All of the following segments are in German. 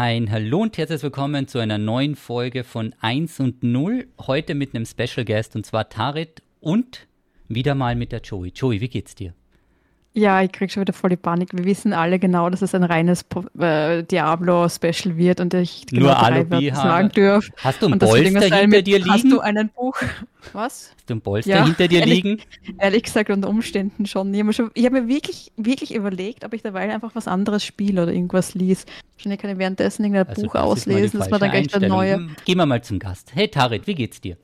Ein Hallo und herzlich willkommen zu einer neuen Folge von 1 und 0. Heute mit einem Special Guest und zwar Tarit und wieder mal mit der Joey. Joey, wie geht's dir? Ja, ich krieg schon wieder voll die Panik. Wir wissen alle genau, dass es ein reines äh, Diablo-Special wird und ich genau Nur Alubi sagen dürfe. Hast du ein Bolster hinter mit, dir liegen? Hast du einen Buch? Was? Hast du ein Bolster ja, hinter dir ehrlich, liegen? Ehrlich gesagt, unter Umständen schon. Ich habe mir, hab mir wirklich, wirklich überlegt, ob ich dabei einfach was anderes spiele oder irgendwas lies. Wahrscheinlich kann ich währenddessen irgendein also, Buch das auslesen. Das war dann gleich der neue. Gehen wir mal zum Gast. Hey Tarit, wie geht's dir?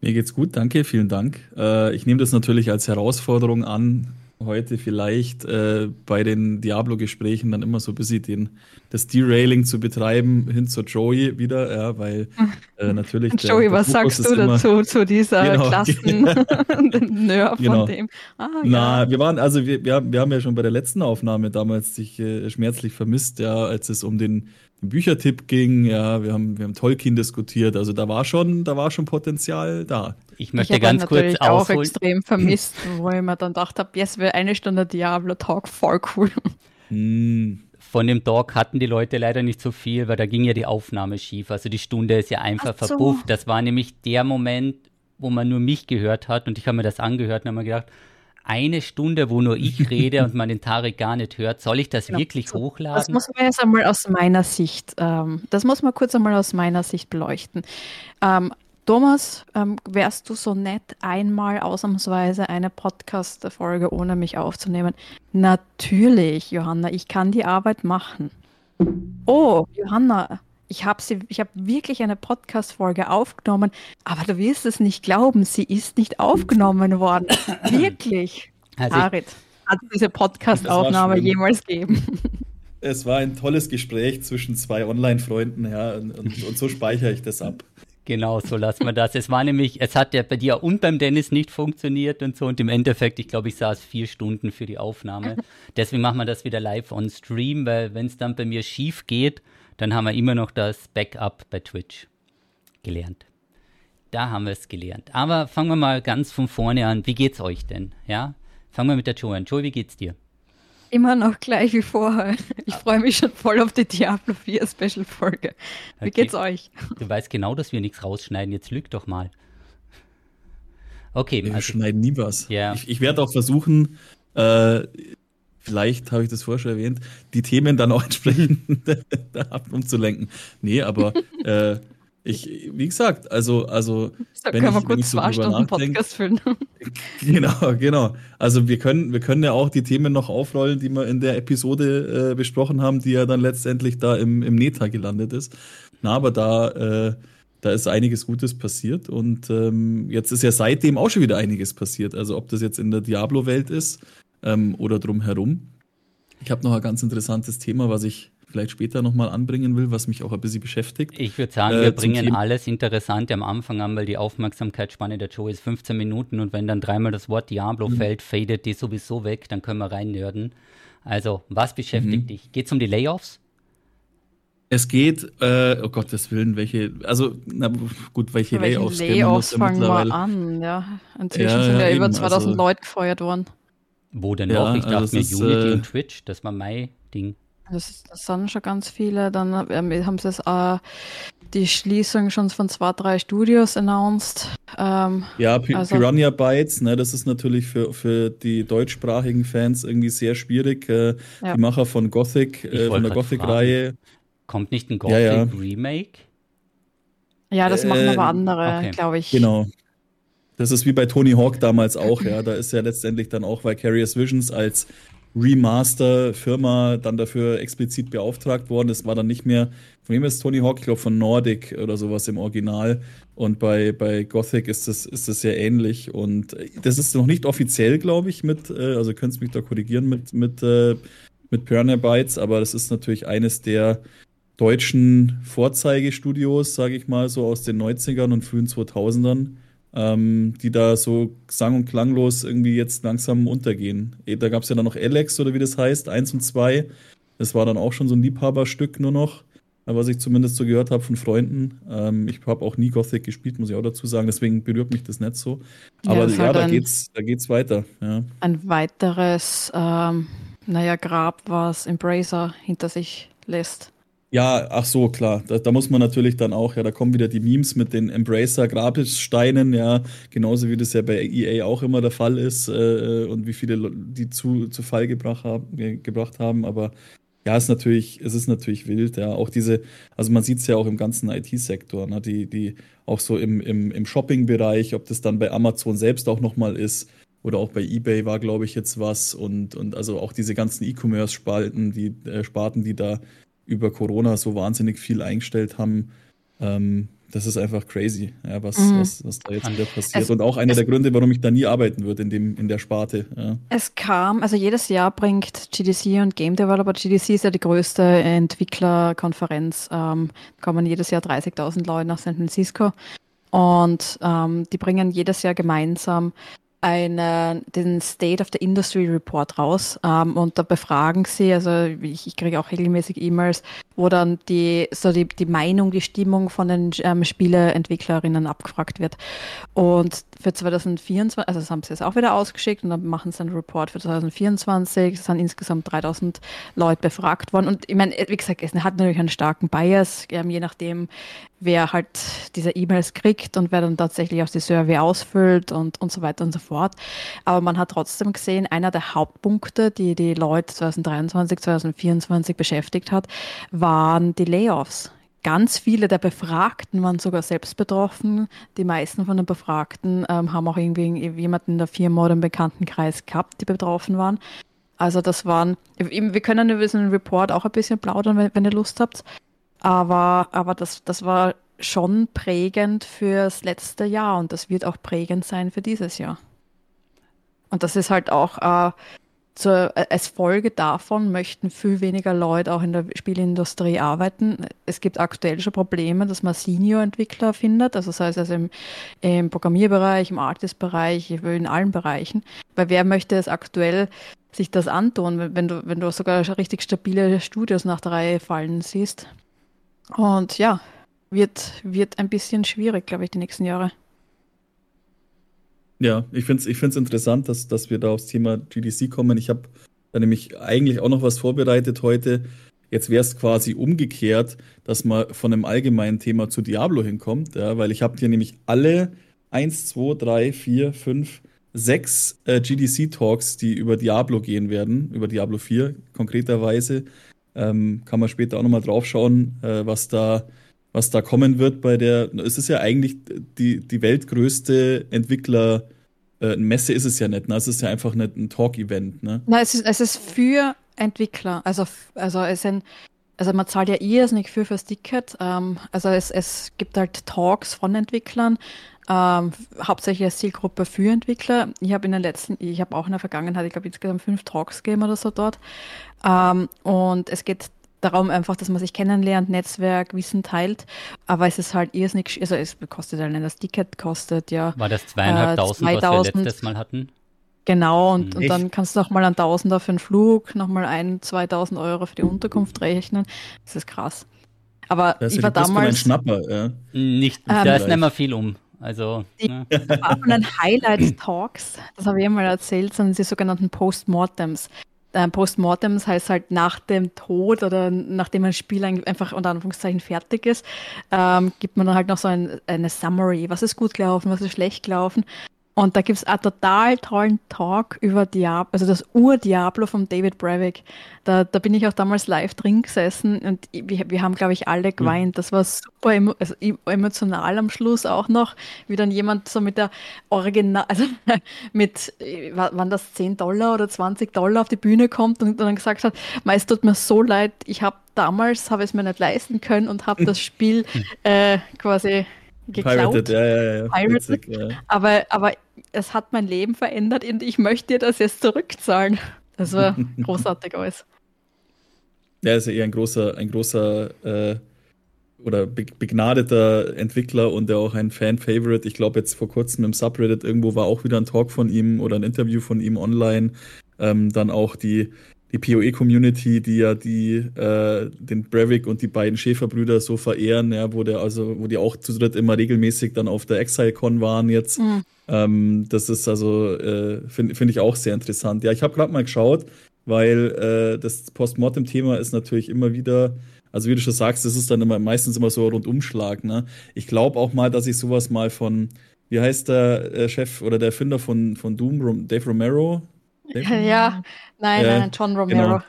Mir geht's gut, danke, vielen Dank. Äh, ich nehme das natürlich als Herausforderung an, heute vielleicht äh, bei den Diablo-Gesprächen dann immer so ein bisschen den, das Derailing zu betreiben hin zur Joey wieder, ja, weil äh, natürlich. Der, Joey, der was Fokus sagst du dazu, zu dieser genau, Klassen Nerd genau. von dem? Ah, Na, ja. wir waren, also wir, wir, wir haben ja schon bei der letzten Aufnahme damals sich äh, schmerzlich vermisst, ja, als es um den Büchertipp ging, ja, wir haben, wir haben Tolkien diskutiert, also da war schon, da war schon Potenzial da. Ich möchte ich ganz kurz auch extrem vermisst, wo ich mir dann gedacht habe, jetzt wäre eine Stunde Diablo Talk voll cool. Hm. Von dem Talk hatten die Leute leider nicht so viel, weil da ging ja die Aufnahme schief. Also die Stunde ist ja einfach so. verbufft. Das war nämlich der Moment, wo man nur mich gehört hat und ich habe mir das angehört und habe mir gedacht, eine Stunde, wo nur ich rede und man den Tarek gar nicht hört. Soll ich das genau. wirklich hochladen? Das muss man jetzt einmal aus meiner Sicht, ähm, das muss man kurz einmal aus meiner Sicht beleuchten. Ähm, Thomas, ähm, wärst du so nett, einmal ausnahmsweise eine Podcast-Folge ohne mich aufzunehmen? Natürlich, Johanna, ich kann die Arbeit machen. Oh, Johanna, ich habe sie, ich habe wirklich eine Podcast-Folge aufgenommen, aber du wirst es nicht glauben, sie ist nicht aufgenommen worden. wirklich. Also Harit, hat diese Podcast-Aufnahme jemals gegeben? Es war ein tolles Gespräch zwischen zwei Online-Freunden, ja, und, und, und so speichere ich das ab. Genau, so lassen wir das. Es war nämlich, es hat ja bei dir und beim Dennis nicht funktioniert und so. Und im Endeffekt, ich glaube, ich saß vier Stunden für die Aufnahme. Deswegen machen wir das wieder live on Stream, weil wenn es dann bei mir schief geht, dann haben wir immer noch das Backup bei Twitch gelernt. Da haben wir es gelernt. Aber fangen wir mal ganz von vorne an. Wie geht's euch denn? Ja? Fangen wir mit der Joe an. Joe, wie geht's dir? Immer noch gleich wie vorher. Ich freue mich schon voll auf die Diablo 4 Special Folge. Wie okay. geht's euch? Du weißt genau, dass wir nichts rausschneiden. Jetzt lüg doch mal. Okay. Wir also, schneiden nie was. Yeah. Ich, ich werde auch versuchen, äh, vielleicht habe ich das vorher schon erwähnt, die Themen dann auch entsprechend umzulenken. Nee, aber äh, ich, wie gesagt, also, also da wenn können ich, wir kurz zwei so Stunden Podcast füllen. Genau, genau. Also wir können, wir können ja auch die Themen noch aufrollen, die wir in der Episode äh, besprochen haben, die ja dann letztendlich da im, im Neta gelandet ist. Na, aber da, äh, da ist einiges Gutes passiert und ähm, jetzt ist ja seitdem auch schon wieder einiges passiert. Also ob das jetzt in der Diablo-Welt ist ähm, oder drumherum. Ich habe noch ein ganz interessantes Thema, was ich vielleicht später nochmal anbringen will, was mich auch ein bisschen beschäftigt. Ich würde sagen, äh, wir bringen Thema. alles Interessante am Anfang an, weil die Aufmerksamkeitsspanne der Show ist 15 Minuten und wenn dann dreimal das Wort Diablo mhm. fällt, fadet die sowieso weg, dann können wir rein nörden. Also, was beschäftigt mhm. dich? Geht es um die Layoffs? Es geht, äh, oh Gottes Willen, welche, also, na gut, welche Layoffs, Layoffs fangen wir an, ja. Inzwischen ja, sind ja, ja über 2000 also, Leute gefeuert worden. Wo denn noch? ich dachte also mir Unity äh, und Twitch, das war mein Ding. Das, das sind schon ganz viele. Dann ähm, haben sie es, äh, die Schließung schon von zwei, drei Studios announced. Ähm, ja, P also, Piranha Bytes, ne, das ist natürlich für, für die deutschsprachigen Fans irgendwie sehr schwierig. Äh, ja. Die Macher von Gothic, äh, von der Gothic-Reihe. Kommt nicht ein Gothic-Remake? Ja, ja. das machen aber andere, okay. glaube ich. Genau. Das ist wie bei Tony Hawk damals auch, ja. Da ist ja letztendlich dann auch Vicarious Visions als Remaster-Firma dann dafür explizit beauftragt worden. Das war dann nicht mehr, von wem ist Tony Hawk? Ich glaube von Nordic oder sowas im Original. Und bei, bei Gothic ist das, ist das sehr ähnlich. Und das ist noch nicht offiziell, glaube ich, mit, äh, also könntest mich da korrigieren mit, mit, äh, mit Piranha Bytes, aber das ist natürlich eines der deutschen Vorzeigestudios, sage ich mal, so aus den 90ern und frühen 2000ern ähm, die da so sang- und klanglos irgendwie jetzt langsam untergehen. Eh, da gab es ja dann noch Alex oder wie das heißt, eins und zwei. Das war dann auch schon so ein Liebhaberstück nur noch, was ich zumindest so gehört habe von Freunden. Ähm, ich habe auch nie Gothic gespielt, muss ich auch dazu sagen, deswegen berührt mich das nicht so. Aber ja, ja da, geht's, da geht's weiter. Ja. Ein weiteres, ähm, naja, Grab, was Embracer hinter sich lässt. Ja, ach so, klar. Da, da, muss man natürlich dann auch, ja, da kommen wieder die Memes mit den Embracer Grabsteinen, ja, genauso wie das ja bei EA auch immer der Fall ist äh, und wie viele die zu, zu Fall gebracht haben, gebracht haben. Aber ja, es ist natürlich, es ist natürlich wild, ja. Auch diese, also man sieht es ja auch im ganzen IT-Sektor, ne? die, die auch so im, im, im Shopping-Bereich, ob das dann bei Amazon selbst auch nochmal ist oder auch bei eBay war, glaube ich, jetzt was und, und also auch diese ganzen E-Commerce-Spalten, die äh, Sparten, die da über Corona so wahnsinnig viel eingestellt haben. Ähm, das ist einfach crazy, ja, was, mhm. was, was, da jetzt wieder passiert. Es, und auch einer der Gründe, warum ich da nie arbeiten würde in, dem, in der Sparte. Ja. Es kam, also jedes Jahr bringt GDC und Game Developer, GDC ist ja die größte Entwicklerkonferenz, ähm, kommen jedes Jahr 30.000 Leute nach San Francisco und ähm, die bringen jedes Jahr gemeinsam eine, den State of the Industry Report raus ähm, und da befragen sie, also ich, ich kriege auch regelmäßig E-Mails, wo dann die, so die, die Meinung, die Stimmung von den ähm, Spieleentwicklerinnen abgefragt wird. Und für 2024, also das haben sie jetzt auch wieder ausgeschickt und dann machen sie einen Report für 2024. Es sind insgesamt 3000 Leute befragt worden. Und ich meine, wie gesagt, es hat natürlich einen starken Bias, ähm, je nachdem, wer halt diese E-Mails kriegt und wer dann tatsächlich auch die Survey ausfüllt und, und so weiter und so fort. Aber man hat trotzdem gesehen, einer der Hauptpunkte, die die Leute 2023, 2024 beschäftigt hat, waren die Layoffs. Ganz viele der Befragten waren sogar selbst betroffen. Die meisten von den Befragten ähm, haben auch irgendwie jemanden in der Firma oder im Bekanntenkreis gehabt, die betroffen waren. Also das waren, wir können über diesen Report auch ein bisschen plaudern, wenn, wenn ihr Lust habt. Aber, aber das, das war schon prägend fürs letzte Jahr und das wird auch prägend sein für dieses Jahr. Und das ist halt auch äh, zur, äh, als Folge davon möchten viel weniger Leute auch in der Spielindustrie arbeiten. Es gibt aktuell schon Probleme, dass man Senior-Entwickler findet, also sei es also im, im Programmierbereich, im Artist-Bereich, in allen Bereichen. Weil wer möchte es aktuell sich das antun, wenn du, wenn du sogar richtig stabile Studios nach der Reihe fallen siehst? Und ja, wird, wird ein bisschen schwierig, glaube ich, die nächsten Jahre. Ja, ich finde es ich find's interessant, dass, dass wir da aufs Thema GDC kommen. Ich habe da nämlich eigentlich auch noch was vorbereitet heute. Jetzt wäre es quasi umgekehrt, dass man von einem allgemeinen Thema zu Diablo hinkommt, ja, weil ich habe hier nämlich alle 1, 2, 3, 4, 5, 6 äh, GDC-Talks, die über Diablo gehen werden, über Diablo 4 konkreterweise. Ähm, kann man später auch nochmal drauf schauen, äh, was, da, was da kommen wird bei der. Es ist ja eigentlich die, die weltgrößte Entwickler- äh, Messe ist es ja nicht, ne? Es ist ja einfach nicht ein Talk-Event, ne? Nein, es ist, es ist für Entwickler. Also, also es sind, also man zahlt ja irrsinnig viel fürs Ticket. Ähm, also es, es gibt halt Talks von Entwicklern, ähm, hauptsächlich als Zielgruppe für Entwickler. Ich habe in den letzten, ich habe auch in der Vergangenheit, ich glaube insgesamt fünf Talks gegeben oder so dort. Ähm, und es geht darum einfach, dass man sich kennenlernt, Netzwerk, Wissen teilt. Aber es ist halt irrsinnig, also es kostet halt das Ticket kostet ja. War das zweieinhalbtausend, äh, was wir letztes Mal hatten? Genau, und, hm. und dann kannst du noch mal einen Tausender für den Flug, noch mal ein, 2000 Euro für die Unterkunft rechnen. Das ist krass. Aber das ich war damals. Ein Schnapper, ja. Nicht, ähm, da ist nicht mehr viel um. Also, die ne? den Highlight Talks, das habe ich mal erzählt, sind die sogenannten Postmortems. Ähm, Postmortems heißt halt nach dem Tod oder nachdem ein Spiel einfach unter Anführungszeichen fertig ist, ähm, gibt man dann halt noch so ein, eine Summary, was ist gut gelaufen, was ist schlecht gelaufen. Und da gibt es einen total tollen Talk über Diablo, also das Ur-Diablo von David Brevik. Da, da bin ich auch damals live drin gesessen und wir, wir haben, glaube ich, alle hm. geweint. Das war super emo also emotional am Schluss auch noch, wie dann jemand so mit der Original, also mit, waren das 10 Dollar oder 20 Dollar auf die Bühne kommt und dann gesagt hat, meist tut mir so leid, ich habe damals, habe es mir nicht leisten können und habe das Spiel äh, quasi geklaut. Pirated, ja, ja, ja. Pirated. Witzig, ja. Aber, aber es hat mein Leben verändert und ich möchte dir das jetzt zurückzahlen. Das war großartig alles. Ja, ist ja eher ein großer, ein großer äh, oder begnadeter Entwickler und der auch ein Fan-Favorite. Ich glaube, jetzt vor kurzem im Subreddit irgendwo war auch wieder ein Talk von ihm oder ein Interview von ihm online. Ähm, dann auch die die PoE-Community, die ja die, äh, den Brevik und die beiden Schäferbrüder so verehren, ja, wo der, also, wo die auch zu dritt immer regelmäßig dann auf der ExileCon waren jetzt. Mhm. Ähm, das ist also, äh, finde find ich auch sehr interessant. Ja, ich habe gerade mal geschaut, weil äh, das Postmortem-Thema ist natürlich immer wieder Also wie du schon sagst, das ist dann immer meistens immer so ein Rundumschlag. Ne? Ich glaube auch mal, dass ich sowas mal von, wie heißt der äh, Chef oder der Erfinder von, von Doom, Dave Romero? Ja, nein, ja, nein, John Romero. Genau.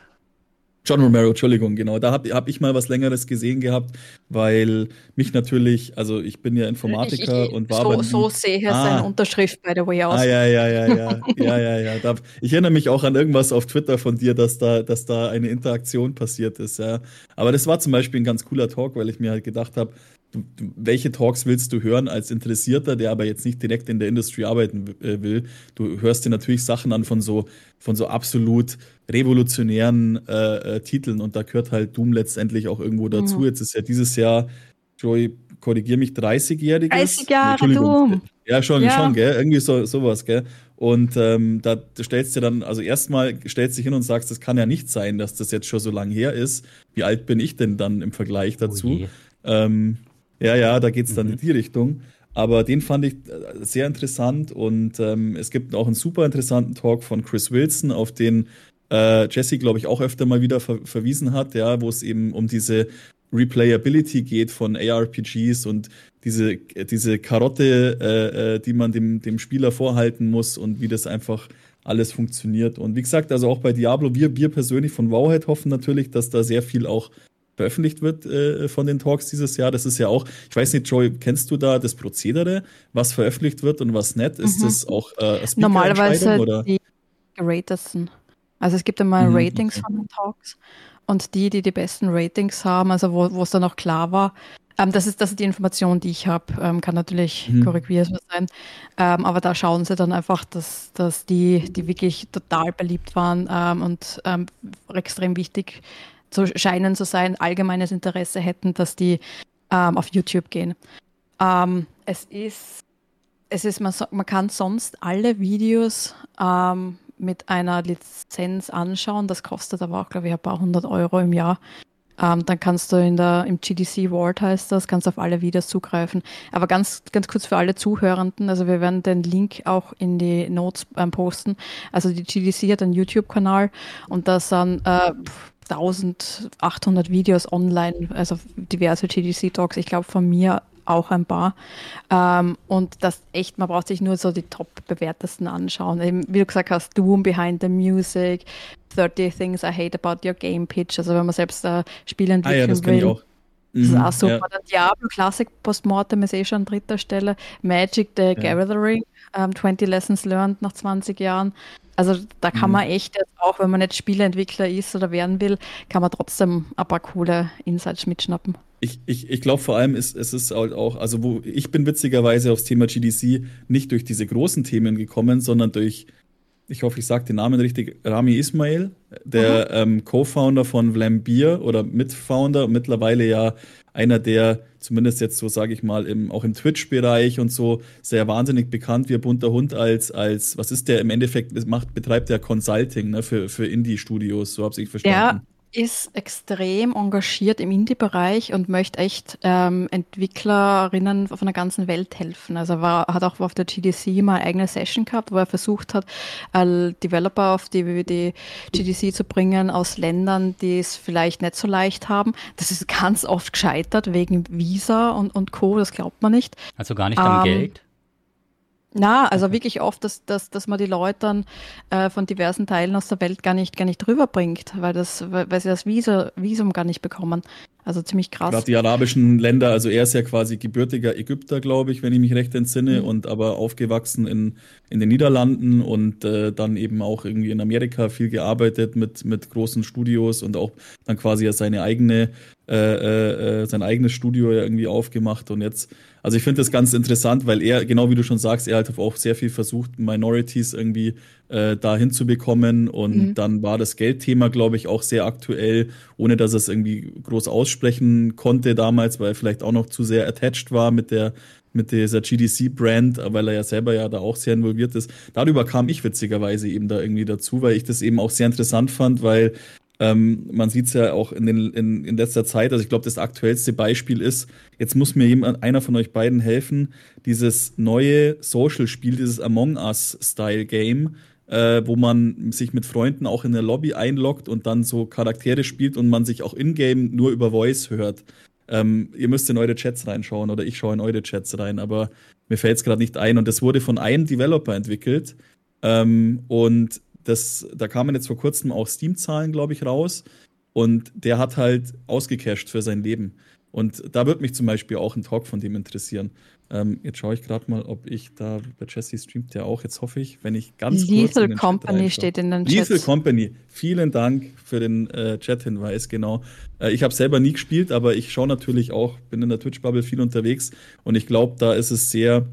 John Romero, Entschuldigung, genau. Da habe hab ich mal was Längeres gesehen gehabt, weil mich natürlich, also ich bin ja Informatiker ich, ich, und war so, aber. So sehe ah, seine Unterschrift, by the way, aus. Ah, ja, ja, ja, ja. ja, ja, ja. Da, ich erinnere mich auch an irgendwas auf Twitter von dir, dass da, dass da eine Interaktion passiert ist, ja. Aber das war zum Beispiel ein ganz cooler Talk, weil ich mir halt gedacht habe, welche Talks willst du hören als Interessierter, der aber jetzt nicht direkt in der Industrie arbeiten äh, will? Du hörst dir natürlich Sachen an von so, von so absolut revolutionären äh, äh, Titeln und da gehört halt Doom letztendlich auch irgendwo dazu. Mhm. Jetzt ist ja dieses Jahr, Joey, korrigier mich, 30-jähriges. 30 Jahre Doom. Ja, schon, ja. schon, gell? Irgendwie so, sowas, gell? Und ähm, da stellst du dann, also erstmal stellst du dich hin und sagst, das kann ja nicht sein, dass das jetzt schon so lange her ist. Wie alt bin ich denn dann im Vergleich oh dazu? Oh ähm, ja, ja, da geht es dann mhm. in die Richtung. Aber den fand ich äh, sehr interessant und ähm, es gibt auch einen super interessanten Talk von Chris Wilson, auf den äh, Jesse, glaube ich, auch öfter mal wieder ver verwiesen hat, ja, wo es eben um diese Replayability geht von ARPGs und diese, diese Karotte, äh, äh, die man dem, dem Spieler vorhalten muss und wie das einfach alles funktioniert. Und wie gesagt, also auch bei Diablo, wir, wir persönlich von Wowhead hoffen natürlich, dass da sehr viel auch veröffentlicht wird äh, von den Talks dieses Jahr. Das ist ja auch, ich weiß nicht, Joey, kennst du da das Prozedere, was veröffentlicht wird und was nicht? Ist mhm. das auch äh, Normalerweise oder? die geratesten. Also es gibt einmal mhm, Ratings von den Talks und die, die die besten Ratings haben, also wo es dann auch klar war, ähm, das, ist, das ist die Information, die ich habe. Ähm, kann natürlich mhm. korrigiert sein. Ähm, aber da schauen sie dann einfach, dass, dass die, die wirklich total beliebt waren ähm, und ähm, extrem wichtig zu scheinen zu sein, allgemeines Interesse hätten, dass die ähm, auf YouTube gehen. Ähm, es ist, es ist man, man kann sonst alle Videos ähm, mit einer Lizenz anschauen. Das kostet aber auch, glaube ich, ein paar hundert Euro im Jahr. Ähm, dann kannst du in der, im GDC Vault heißt das, kannst auf alle Videos zugreifen. Aber ganz, ganz kurz für alle Zuhörenden, also wir werden den Link auch in die Notes ähm, posten. Also die GDC hat einen YouTube-Kanal und da sind äh, 1800 Videos online, also diverse GDC-Talks, ich glaube von mir auch ein paar. Ähm, und das echt, man braucht sich nur so die top bewertesten anschauen. Eben, wie du gesagt hast, Doom Behind the Music, 30 Things I Hate About Your Game Pitch, also wenn man selbst äh, Spiele entwickeln ah, ja, das will. Ich auch. Das ist mhm, auch super. Ja. Dann Diablo Classic Postmortem ist eh schon an dritter Stelle. Magic the ja. Gathering, ähm, 20 Lessons Learned nach 20 Jahren. Also da kann mhm. man echt jetzt auch, wenn man nicht Spieleentwickler ist oder werden will, kann man trotzdem ein paar coole Insights mitschnappen. Ich, ich, ich glaube vor allem ist es ist halt auch, also wo ich bin witzigerweise aufs Thema GDC nicht durch diese großen Themen gekommen, sondern durch, ich hoffe, ich sage den Namen richtig, Rami Ismail, der ähm, Co-Founder von Vlambeer oder Mitfounder, mittlerweile ja einer der, zumindest jetzt so sage ich mal, im, auch im Twitch-Bereich und so, sehr wahnsinnig bekannt, wie bunter Hund als, als, was ist der im Endeffekt, macht, betreibt der Consulting ne, für, für Indie-Studios, so habe ich verstanden. Ja, ist extrem engagiert im Indie-Bereich und möchte echt ähm, Entwicklerinnen von der ganzen Welt helfen. Also war, hat auch auf der GDC mal eine eigene Session gehabt, wo er versucht hat, äh, Developer auf die, die GDC zu bringen aus Ländern, die es vielleicht nicht so leicht haben. Das ist ganz oft gescheitert wegen Visa und, und Co., das glaubt man nicht. Also gar nicht am ähm, Geld? Na, also wirklich oft, dass, dass, dass man die Leute dann äh, von diversen Teilen aus der Welt gar nicht, gar nicht rüberbringt, weil, das, weil, sie das Visa, Visum gar nicht bekommen. Also ziemlich krass. Gerade die arabischen Länder, also er ist ja quasi gebürtiger Ägypter, glaube ich, wenn ich mich recht entsinne, mhm. und aber aufgewachsen in, in den Niederlanden und äh, dann eben auch irgendwie in Amerika viel gearbeitet mit, mit großen Studios und auch dann quasi seine eigene, äh, äh, äh, sein eigenes Studio irgendwie aufgemacht und jetzt also ich finde das ganz interessant, weil er, genau wie du schon sagst, er hat auch sehr viel versucht, Minorities irgendwie äh, da hinzubekommen. Und mhm. dann war das Geldthema, glaube ich, auch sehr aktuell, ohne dass er es irgendwie groß aussprechen konnte damals, weil er vielleicht auch noch zu sehr attached war mit der mit dieser GDC-Brand, weil er ja selber ja da auch sehr involviert ist. Darüber kam ich witzigerweise eben da irgendwie dazu, weil ich das eben auch sehr interessant fand, weil ähm, man sieht es ja auch in, den, in, in letzter Zeit, also ich glaube, das aktuellste Beispiel ist, jetzt muss mir jemand, einer von euch beiden helfen, dieses neue Social-Spiel, dieses Among Us-Style-Game, äh, wo man sich mit Freunden auch in der Lobby einloggt und dann so Charaktere spielt und man sich auch in-game nur über Voice hört. Ähm, ihr müsst in eure Chats reinschauen oder ich schaue in eure Chats rein, aber mir fällt es gerade nicht ein. Und das wurde von einem Developer entwickelt. Ähm, und das, da kamen jetzt vor kurzem auch Steam-Zahlen, glaube ich, raus. Und der hat halt ausgecasht für sein Leben. Und da würde mich zum Beispiel auch ein Talk von dem interessieren. Ähm, jetzt schaue ich gerade mal, ob ich da, bei Jesse streamt der auch, jetzt hoffe ich, wenn ich ganz Lethal kurz Company steht in den Chat. Lethal Company, vielen Dank für den äh, Chat-Hinweis, genau. Äh, ich habe selber nie gespielt, aber ich schaue natürlich auch, bin in der Twitch-Bubble viel unterwegs und ich glaube, da ist es sehr,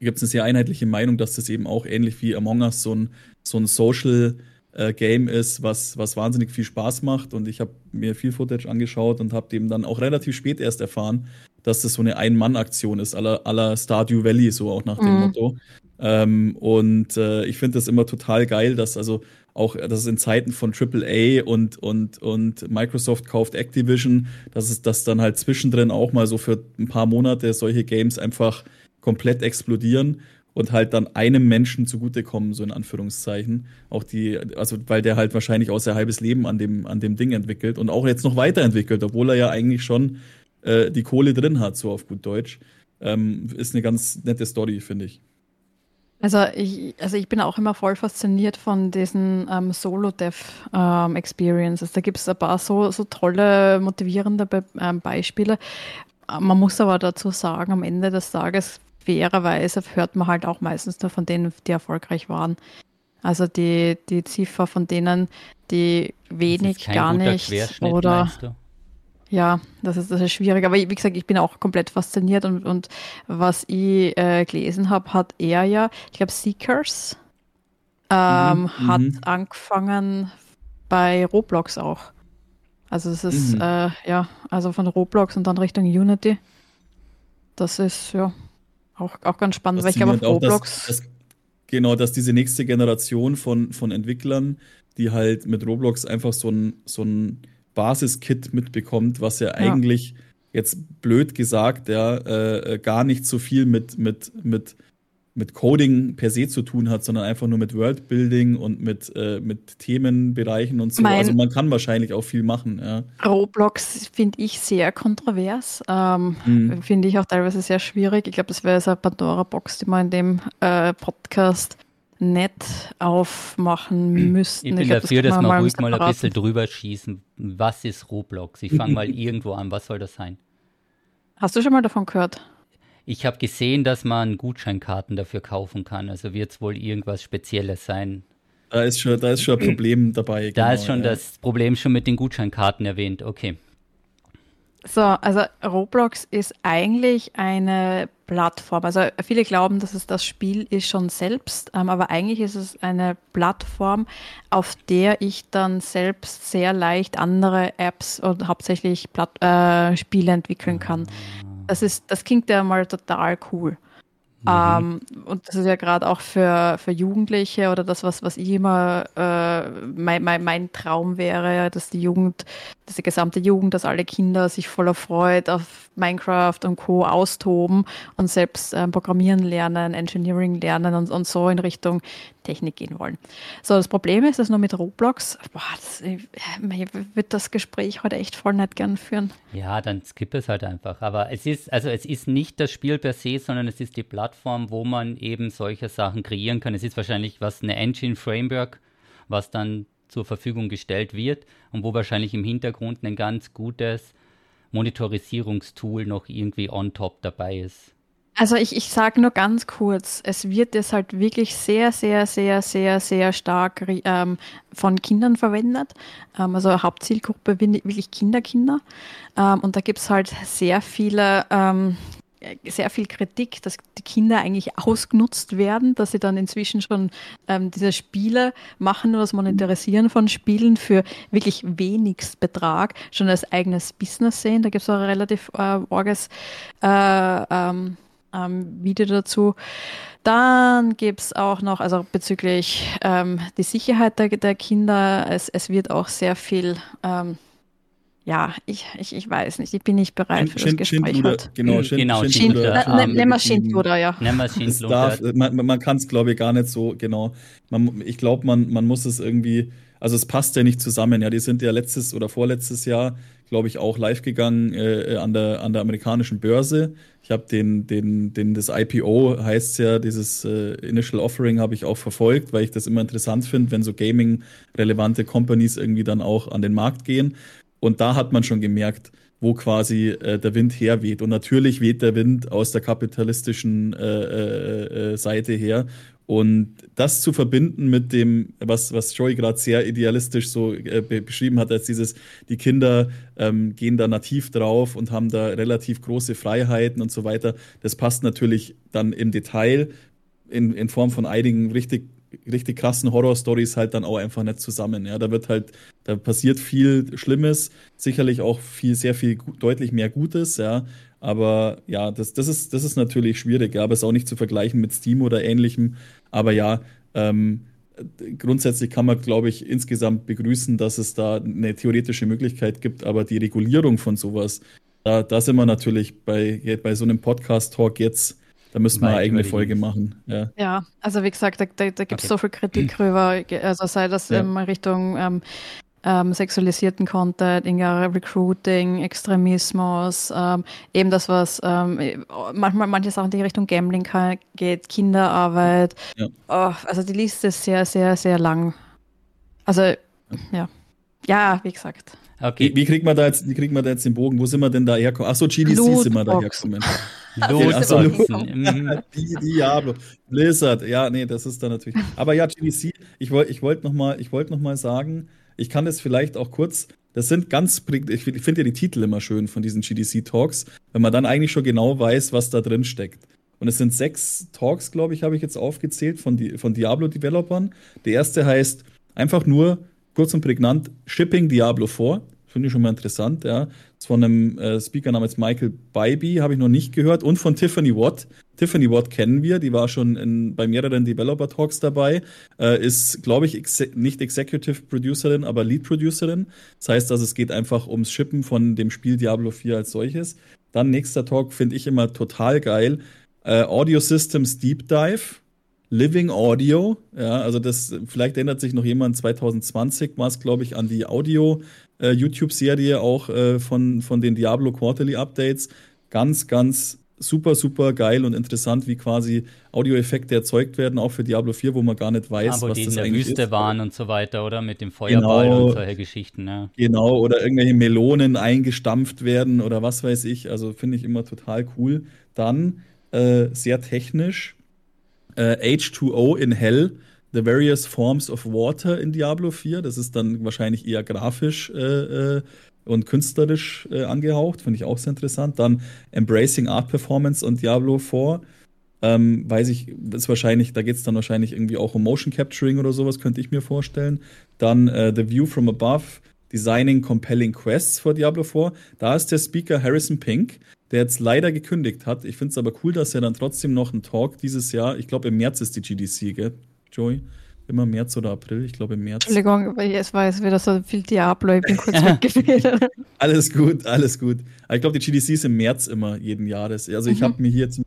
gibt es eine sehr einheitliche Meinung, dass das eben auch ähnlich wie Among Us so ein, so ein Social- äh, Game ist, was, was wahnsinnig viel Spaß macht. Und ich habe mir viel Footage angeschaut und habe eben dann auch relativ spät erst erfahren, dass das so eine Ein-Mann-Aktion ist, aller aller Stardew Valley, so auch nach dem mhm. Motto. Ähm, und äh, ich finde das immer total geil, dass also auch, dass es in Zeiten von AAA und, und, und Microsoft kauft Activision, dass es das dann halt zwischendrin auch mal so für ein paar Monate solche Games einfach komplett explodieren und halt dann einem Menschen zugutekommen, so in Anführungszeichen. Auch die, also weil der halt wahrscheinlich auch sein halbes Leben an dem, an dem Ding entwickelt und auch jetzt noch weiterentwickelt, obwohl er ja eigentlich schon äh, die Kohle drin hat, so auf gut Deutsch. Ähm, ist eine ganz nette Story, finde ich. Also ich, also ich bin auch immer voll fasziniert von diesen ähm, Solo-Dev-Experiences. Ähm, da gibt es ein paar so, so tolle, motivierende Be ähm, Beispiele. Man muss aber dazu sagen, am Ende des Tages fairerweise hört man halt auch meistens nur von denen, die erfolgreich waren. Also die, die Ziffer von denen, die wenig, gar nicht oder ja, das ist, das ist schwierig. Aber wie gesagt, ich bin auch komplett fasziniert und, und was ich äh, gelesen habe, hat er ja, ich glaube, Seekers ähm, mhm. hat mhm. angefangen bei Roblox auch. Also es ist mhm. äh, ja, also von Roblox und dann Richtung Unity. Das ist ja auch, auch ganz spannend, weil ich glaube, Roblox. Dass, dass, genau, dass diese nächste Generation von, von Entwicklern, die halt mit Roblox einfach so ein, so ein Basiskit mitbekommt, was ja, ja. eigentlich jetzt blöd gesagt, ja, äh, gar nicht so viel mit, mit, mit mit Coding per se zu tun hat, sondern einfach nur mit Worldbuilding und mit, äh, mit Themenbereichen und so. Mein also man kann wahrscheinlich auch viel machen. Ja. Roblox finde ich sehr kontrovers. Ähm, mhm. Finde ich auch teilweise sehr schwierig. Ich glaube, das wäre so eine Pandora-Box, die man in dem äh, Podcast nett aufmachen müssten. Ich bin ich glaub, dafür, das dass wir ruhig mal ein bisschen drüber schießen. Was ist Roblox? Ich fange mal irgendwo an. Was soll das sein? Hast du schon mal davon gehört? Ich habe gesehen, dass man Gutscheinkarten dafür kaufen kann. Also wird es wohl irgendwas Spezielles sein. Da ist schon, da ist schon ein Problem dabei. Da genau, ist schon ja. das Problem schon mit den Gutscheinkarten erwähnt. Okay. So, also Roblox ist eigentlich eine Plattform. Also viele glauben, dass es das Spiel ist schon selbst, ähm, aber eigentlich ist es eine Plattform, auf der ich dann selbst sehr leicht andere Apps und hauptsächlich Platt, äh, Spiele entwickeln kann. Das ist, das klingt ja mal total cool. Mhm. Ähm, und das ist ja gerade auch für, für Jugendliche oder das, was, was ich immer äh, mein, mein, mein Traum wäre, dass die Jugend, dass die gesamte Jugend, dass alle Kinder sich voller Freude auf Minecraft und Co. austoben und selbst äh, Programmieren lernen, Engineering lernen und, und so in Richtung Technik gehen wollen. So, das Problem ist, dass nur mit Roblox, boah, das, ich, ich würde das Gespräch heute echt voll nicht gern führen. Ja, dann skipp es halt einfach. Aber es ist, also es ist nicht das Spiel per se, sondern es ist die Plattform, wo man eben solche Sachen kreieren kann. Es ist wahrscheinlich was eine Engine Framework, was dann zur Verfügung gestellt wird und wo wahrscheinlich im Hintergrund ein ganz gutes Monitorisierungstool noch irgendwie on top dabei ist. Also ich, ich sage nur ganz kurz, es wird jetzt halt wirklich sehr, sehr, sehr, sehr, sehr stark ähm, von Kindern verwendet. Ähm, also Hauptzielgruppe wirklich Kinder, Kinder. Ähm, und da gibt es halt sehr viele ähm, sehr viel Kritik, dass die Kinder eigentlich ausgenutzt werden, dass sie dann inzwischen schon ähm, diese Spiele machen oder das Monetarisieren von Spielen für wirklich wenigst Betrag schon als eigenes Business sehen. Da gibt es auch ein relativ äh, orges äh, ähm, ähm, Video dazu. Dann gibt es auch noch, also bezüglich ähm, die Sicherheit der, der Kinder, es, es wird auch sehr viel ähm, ja, ich, ich, ich weiß nicht, ich bin nicht bereit für Shin, das Gespräch Schindluder, genau, Shin- genau, Shin- Schindluder. Schindluder. Ähm, Nehmen wir Schindluder, ja. Es Schindluder. darf, man man kann es, glaube ich, gar nicht so genau. Man, ich glaube, man, man muss es irgendwie, also es passt ja nicht zusammen. Ja, die sind ja letztes oder vorletztes Jahr, glaube ich, auch live gegangen äh, an, der, an der amerikanischen Börse. Ich habe den, den, den, das IPO heißt ja, dieses äh, Initial Offering habe ich auch verfolgt, weil ich das immer interessant finde, wenn so Gaming-relevante Companies irgendwie dann auch an den Markt gehen. Und da hat man schon gemerkt, wo quasi äh, der Wind herweht. Und natürlich weht der Wind aus der kapitalistischen äh, äh, äh, Seite her. Und das zu verbinden mit dem, was, was Joey gerade sehr idealistisch so äh, be beschrieben hat, als dieses, die Kinder ähm, gehen da nativ drauf und haben da relativ große Freiheiten und so weiter, das passt natürlich dann im Detail in, in Form von einigen richtig, richtig krassen Horror-Stories halt dann auch einfach nicht zusammen. Ja, da wird halt, da passiert viel Schlimmes, sicherlich auch viel, sehr viel, deutlich mehr Gutes, ja. Aber ja, das, das, ist, das ist natürlich schwierig, aber ist auch nicht zu vergleichen mit Steam oder ähnlichem. Aber ja, ähm, grundsätzlich kann man, glaube ich, insgesamt begrüßen, dass es da eine theoretische Möglichkeit gibt, aber die Regulierung von sowas, da, da sind wir natürlich bei, bei so einem Podcast-Talk jetzt, da müssen wir eine eigene Folge machen. Ja. Ja, also wie gesagt, da, da, da gibt es Okay. so viel Kritik rüber, also sei das Ja. in Richtung ähm, ähm, sexualisierten Content, in Recruiting, Extremismus, ähm, eben das, was ähm, manchmal manche Sachen, die in Richtung Gambling ka- geht, Kinderarbeit. Ja. Oh, also die Liste ist sehr, sehr, sehr lang. Also, ja. Ja, wie gesagt. Okay, Wie, wie, kriegt man da jetzt, wie kriegt man da jetzt den Bogen? Wo sind wir denn da hergekommen? Achso, GDC sind wir da Lootbox. hergekommen. Losboxen. Mhm. Die Diablo. Blizzard. Ja, nee, das ist da natürlich. Aber ja, GDC, ich wollte ich wollt nochmal wollt noch mal sagen, ich kann das vielleicht auch kurz. Das sind ganz, ich finde ja die Titel immer schön von diesen GDC-Talks, wenn man dann eigentlich schon genau weiß, was da drin steckt. Und es sind sechs Talks, glaube ich, habe ich jetzt aufgezählt von, die, von Diablo-Developern. Der erste heißt einfach nur, kurz und prägnant, Shipping Diablo 4. Finde ich schon mal interessant, ja. Ist von einem äh, Speaker namens Michael Bybee, habe ich noch nicht gehört. Und von Tiffany Watt. Tiffany Watt kennen wir, die war schon in, bei mehreren Developer-Talks dabei. Äh, ist, glaube ich, exe nicht Executive Producerin, aber Lead Producerin. Das heißt also, es geht einfach ums Shippen von dem Spiel Diablo 4 als solches. Dann nächster Talk finde ich immer total geil. Äh, Audio Systems Deep Dive. Living Audio, ja, also das, vielleicht erinnert sich noch jemand, 2020 war es, glaube ich, an die Audio-YouTube-Serie auch äh, von, von den Diablo Quarterly Updates. Ganz, ganz super, super geil und interessant, wie quasi Audioeffekte erzeugt werden, auch für Diablo 4, wo man gar nicht weiß, Ah, was die das in der Wüste ist. waren und so weiter, oder? Mit dem Feuerball Genau. und solche Geschichten, ja. Genau, oder irgendwelche Melonen eingestampft werden oder was weiß ich. Also finde ich immer total cool. Dann äh, sehr technisch. Äh, H2O in Hell, The Various Forms of Water in Diablo 4. Das ist dann wahrscheinlich eher grafisch äh, äh, und künstlerisch äh, angehaucht. Finde ich auch sehr interessant. Dann Embracing Art Performance und Diablo 4. Ähm, weiß ich, ist wahrscheinlich, da geht es dann wahrscheinlich irgendwie auch um Motion Capturing oder sowas, könnte ich mir vorstellen. Dann äh, The View from Above, Designing Compelling Quests for Diablo 4. Da ist der Speaker Harrison Pink, der jetzt leider gekündigt hat. Ich finde es aber cool, dass er dann trotzdem noch einen Talk dieses Jahr, ich glaube im März ist die GDC, gell, Joey? Immer März oder April, ich glaube im März. Entschuldigung, es war jetzt wieder so viel Diablo, ich bin kurz weggefedert. Alles gut, alles gut. Aber ich glaube, die GDC ist im März immer jeden Jahres. Also ich Mhm. habe mir hier jetzt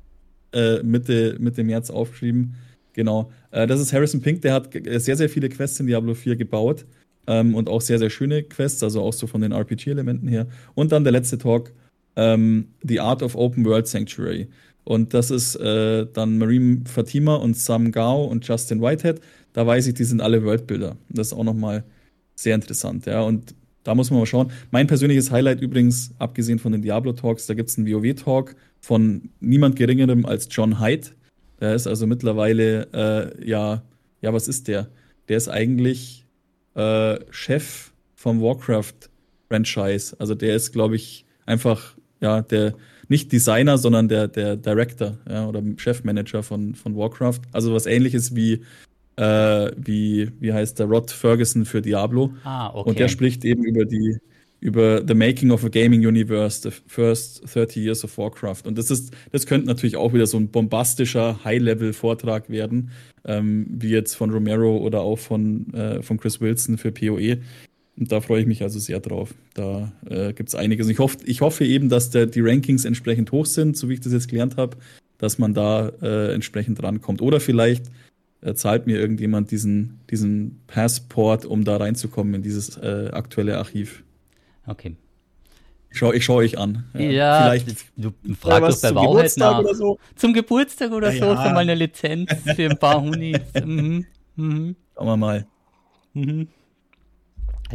äh, Mitte, Mitte März aufgeschrieben. Genau. Äh, das ist Harrison Pink, der hat ge- sehr, sehr viele Quests in Diablo 4 gebaut. Ähm, und auch sehr, sehr schöne Quests, also auch so von den RPG-Elementen her. Und dann der letzte Talk, ähm, The Art of Open World Sanctuary. Und das ist äh, dann Marim Fatima und Sam Gao und Justin Whitehead. Da weiß ich, die sind alle Worldbuilder. Das ist auch nochmal sehr interessant, ja. Und da muss man mal schauen. Mein persönliches Highlight übrigens, abgesehen von den Diablo-Talks, da gibt es einen WoW-Talk von niemand Geringerem als John Hyde. Der ist also mittlerweile, äh, ja, ja, was ist der? Der ist eigentlich äh, Chef vom Warcraft-Franchise. Also der ist, glaube ich, einfach, ja, der, nicht Designer, sondern der, der Director, ja, oder Chefmanager von, von Warcraft. Also was ähnliches wie, äh, wie, wie heißt der, Rod Ferguson für Diablo. Ah, okay. Und der spricht eben über die, über The Making of a Gaming Universe, the first 30 Years of Warcraft. Und das ist, das könnte natürlich auch wieder so ein bombastischer High-Level-Vortrag werden, ähm, wie jetzt von Romero oder auch von, äh, von Chris Wilson für PoE. Und da freue ich mich also sehr drauf. Da äh, gibt es einiges. Ich hoffe, ich hoffe eben, dass der, die Rankings entsprechend hoch sind, so wie ich das jetzt gelernt habe, dass man da äh, entsprechend rankommt. Oder vielleicht äh, zahlt mir irgendjemand diesen, diesen Passport, um da reinzukommen in dieses äh, aktuelle Archiv. Okay. Ich schaue ich schau euch an. Ja, ja vielleicht. Du fragst doch bei Wauheit nach. Oder so. Zum Geburtstag oder ja, so, für meine Lizenz, für ein paar Hunis. mhm. Mhm. Schauen wir mal. Mhm.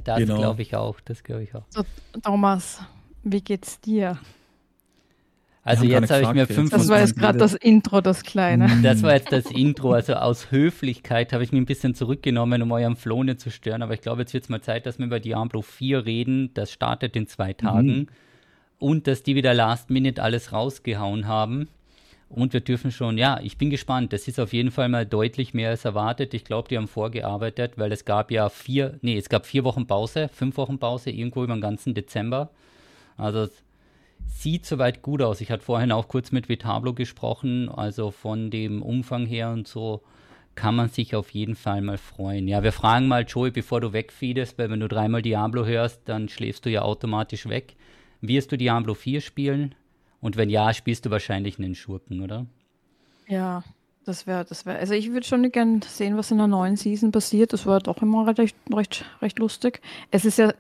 Das genau. glaube ich auch, das glaube ich auch. So, Thomas, wie geht's dir? Also jetzt habe ich mir 25 Das war jetzt gerade das Intro, das kleine. Mhm. Das war jetzt das Intro. Also aus Höflichkeit habe ich mich ein bisschen zurückgenommen, um euren Flow nicht zu stören. Aber ich glaube, jetzt wird es mal Zeit, dass wir über Diablo 4 reden. Das startet in zwei Tagen. Mhm. Und dass die wieder Last Minute alles rausgehauen haben. Und wir dürfen schon, ja, ich bin gespannt. Das ist auf jeden Fall mal deutlich mehr als erwartet. Ich glaube, die haben vorgearbeitet, weil es gab ja vier, nee, es gab vier Wochen Pause, fünf Wochen Pause, irgendwo über den ganzen Dezember. Also sieht soweit gut aus. Ich hatte vorhin auch kurz mit Vitablo gesprochen, also von dem Umfang her und so kann man sich auf jeden Fall mal freuen. Ja, wir fragen mal Joey, bevor du wegfiedest, weil wenn du dreimal Diablo hörst, dann schläfst du ja automatisch weg. Wirst du Diablo 4 spielen? Und wenn ja, spielst du wahrscheinlich einen Schurken, oder? Ja, das wäre, das wäre, also ich würde schon gerne sehen, was in der neuen Season passiert. Das war doch immer recht, recht, recht lustig. Es ist ja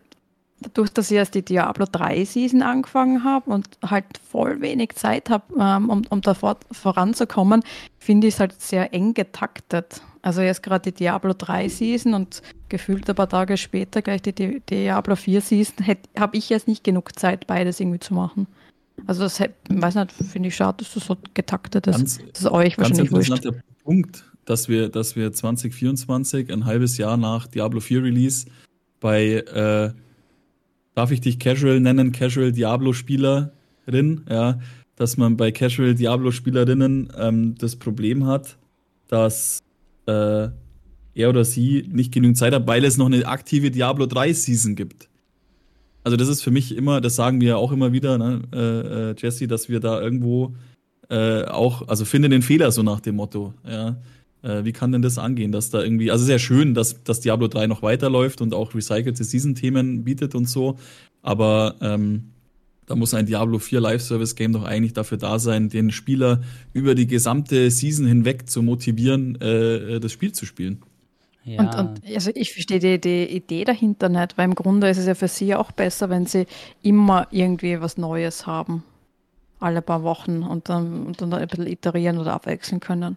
dadurch, dass ich erst die Diablo 3 Season angefangen habe und halt voll wenig Zeit habe, ähm, um, um da voranzukommen, finde ich es halt sehr eng getaktet. Also jetzt gerade die Diablo 3 Season und gefühlt ein paar Tage später gleich die, die Diablo 4 Season, habe ich jetzt nicht genug Zeit, beides irgendwie zu machen. Also das weiß nicht, finde ich schade, dass das so getaktet ist. Ganz, das ist euch wahrscheinlich ganz interessanter wurscht. Punkt, dass wir, dass wir 2024, ein halbes Jahr nach Diablo 4 Release, bei äh, darf ich dich Casual nennen, Casual Diablo-Spielerin, ja, dass man bei Casual Diablo-Spielerinnen ähm, das Problem hat, dass äh, er oder sie nicht genügend Zeit hat, weil es noch eine aktive Diablo 3 Season gibt. Also das ist für mich immer, das sagen wir auch immer wieder, ne, äh, äh, Jesse, dass wir da irgendwo äh, auch, also finde den Fehler so nach dem Motto, ja. Äh, wie kann denn das angehen, dass da irgendwie, also sehr schön, dass, dass Diablo 3 noch weiterläuft und auch recycelte Season-Themen bietet und so, aber ähm, da muss ein Diablo 4 Live-Service-Game doch eigentlich dafür da sein, den Spieler über die gesamte Season hinweg zu motivieren, äh das Spiel zu spielen. Ja. Und, und, also ich verstehe die, die, Idee dahinter nicht, weil im Grunde ist es ja für sie auch besser, wenn sie immer irgendwie was Neues haben. Alle paar Wochen und dann, und dann ein bisschen iterieren oder abwechseln können.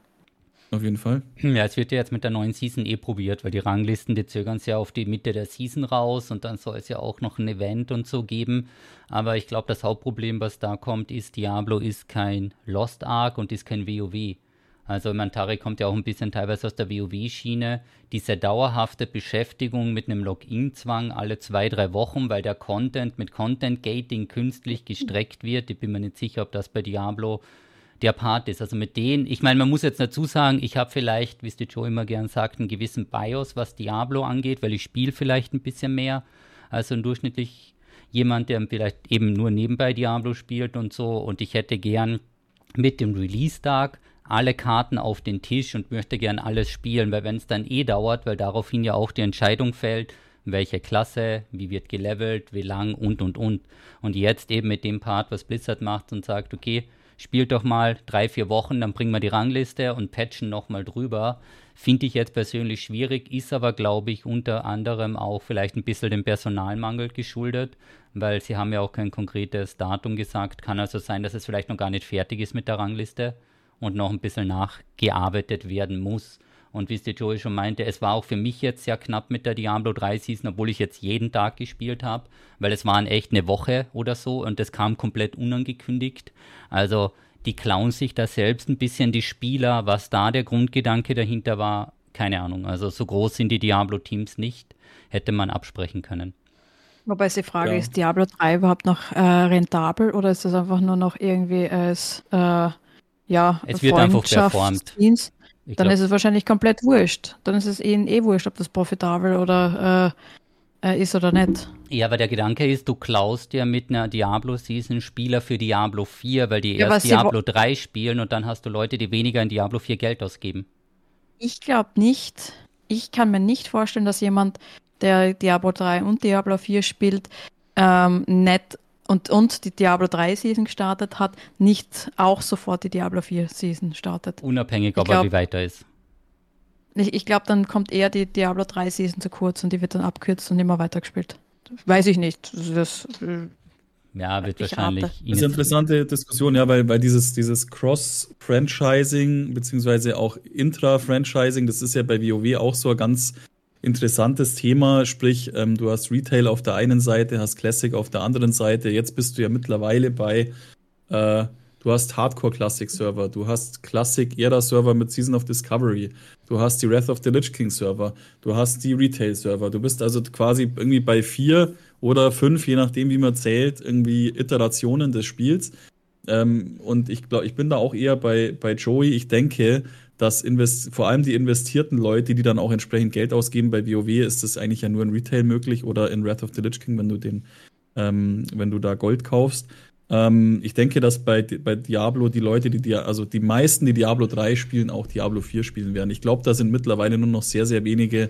Auf jeden Fall. Ja, es wird ja jetzt mit der neuen Season eh probiert, weil die Ranglisten, die zögern es ja auf die Mitte der Season raus und dann soll es ja auch noch ein Event und so geben. Aber ich glaube, das Hauptproblem, was da kommt, ist, Diablo ist kein Lost Ark und ist kein WoW. Also Mantari kommt ja auch ein bisschen teilweise aus der WoW-Schiene. Diese dauerhafte Beschäftigung mit einem Login-Zwang alle zwei, drei Wochen, weil der Content mit Content-Gating künstlich gestreckt wird. Ich bin mir nicht sicher, ob das bei Diablo der Part ist. Also mit denen, ich meine, man muss jetzt dazu sagen, ich habe vielleicht, wie es die Joe immer gern sagt, einen gewissen Bios, was Diablo angeht, weil ich spiele vielleicht ein bisschen mehr als ein durchschnittlich jemand, der vielleicht eben nur nebenbei Diablo spielt und so. Und ich hätte gern mit dem Release-Tag alle Karten auf den Tisch und möchte gern alles spielen, weil wenn es dann eh dauert, weil daraufhin ja auch die Entscheidung fällt, welche Klasse, wie wird gelevelt, wie lang und und und. Und jetzt eben mit dem Part, was Blizzard macht und sagt, okay, spielt doch mal drei, vier Wochen, dann bringen wir die Rangliste und patchen nochmal drüber. Finde ich jetzt persönlich schwierig, ist aber, glaube ich, unter anderem auch vielleicht ein bisschen dem Personalmangel geschuldet, weil sie haben ja auch kein konkretes Datum gesagt. Kann also sein, dass es vielleicht noch gar nicht fertig ist mit der Rangliste und noch ein bisschen nachgearbeitet werden muss. Und wie es der Joey schon meinte, es war auch für mich jetzt sehr knapp mit der Diablo 3 Season, obwohl ich jetzt jeden Tag gespielt habe, weil es waren echt eine Woche oder so und das kam komplett unangekündigt. Also die klauen sich da selbst ein bisschen die Spieler, was da der Grundgedanke dahinter war, keine Ahnung. Also so groß sind die Diablo-Teams nicht, hätte man absprechen können. Wobei die Frage ja. ist, Diablo 3 überhaupt noch äh, rentabel oder ist das einfach nur noch irgendwie als äh, ja, es wird einfach performt. Dienst? Ich dann glaub, ist es wahrscheinlich komplett wurscht. Dann ist es ihnen eh wurscht, ob das profitabel oder äh, äh, ist oder nicht. Ja, aber der Gedanke ist, du klaust ja mit einer Diablo-Season Spieler für Diablo 4, weil die ja, erst Diablo 3 spielen und dann hast du Leute, die weniger in Diablo 4 Geld ausgeben. Ich glaube nicht. Ich kann mir nicht vorstellen, dass jemand der Diablo 3 und Diablo 4 spielt, ähm, nicht und, und die Diablo 3 Season gestartet hat, nicht auch sofort die Diablo 4 Season startet. Unabhängig, ob er wie weiter ist. Ich, ich glaube, dann kommt eher die Diablo 3 Season zu kurz und die wird dann abkürzt und immer weitergespielt. Weiß ich nicht. Das, äh, ja, wird wahrscheinlich. Das ist eine interessante Diskussion, ja, weil, weil dieses, dieses Cross-Franchising, beziehungsweise auch Intra-Franchising, das ist ja bei WoW auch so ein ganz interessantes Thema. Sprich, ähm, du hast Retail auf der einen Seite, hast Classic auf der anderen Seite. Jetzt bist du ja mittlerweile bei, äh, du hast Hardcore-Classic-Server, du hast Classic-Era-Server mit Season of Discovery, du hast die Wrath of the Lich King-Server, du hast die Retail-Server. Du bist also quasi irgendwie bei vier oder fünf, je nachdem, wie man zählt, irgendwie Iterationen des Spiels. Ähm, und ich glaube, ich bin da auch eher bei, bei Joey. Ich denke, dass invest vor allem die investierten Leute, die dann auch entsprechend Geld ausgeben, bei WoW ist das eigentlich ja nur in Retail möglich oder in Wrath of the Lich King, wenn du den, ähm, wenn du da Gold kaufst. Ähm, ich denke, dass bei, bei Diablo die Leute, die, also die meisten, die Diablo 3 spielen, auch Diablo 4 spielen werden. Ich glaube, da sind mittlerweile nur noch sehr, sehr wenige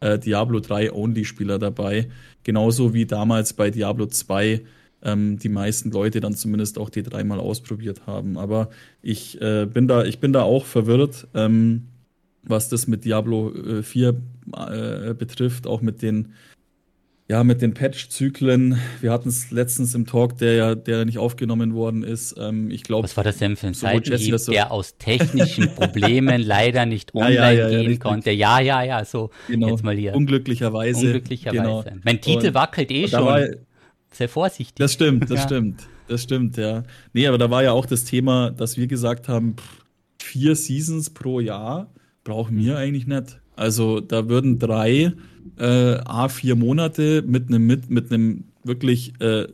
äh, Diablo 3 Only-Spieler dabei. Genauso wie damals bei Diablo 2 ähm, die meisten Leute dann zumindest auch die dreimal ausprobiert haben. Aber ich äh, bin da, ich bin da auch verwirrt, ähm, was das mit Diablo äh, 4 äh, betrifft, auch mit den ja, mit den Patch-Zyklen. Wir hatten es letztens im Talk, der ja, der nicht aufgenommen worden ist. Ähm, ich glaube. Was war das denn für ein Seitenhieb, so der aus technischen Problemen leider nicht online ja, ja, ja, gehen konnte? Ja, ja, ja, so. Genau. Jetzt mal hier. Unglücklicherweise. Unglücklicherweise. Genau. Mein Titel und, wackelt eh schon. War, Sehr vorsichtig. Das stimmt, das stimmt. Das stimmt, ja. Nee, aber da war ja auch das Thema, dass wir gesagt haben, pff, vier Seasons pro Jahr brauchen wir eigentlich nicht. Also da würden drei äh, A4 Monate mit einem mit, mit einem wirklich äh,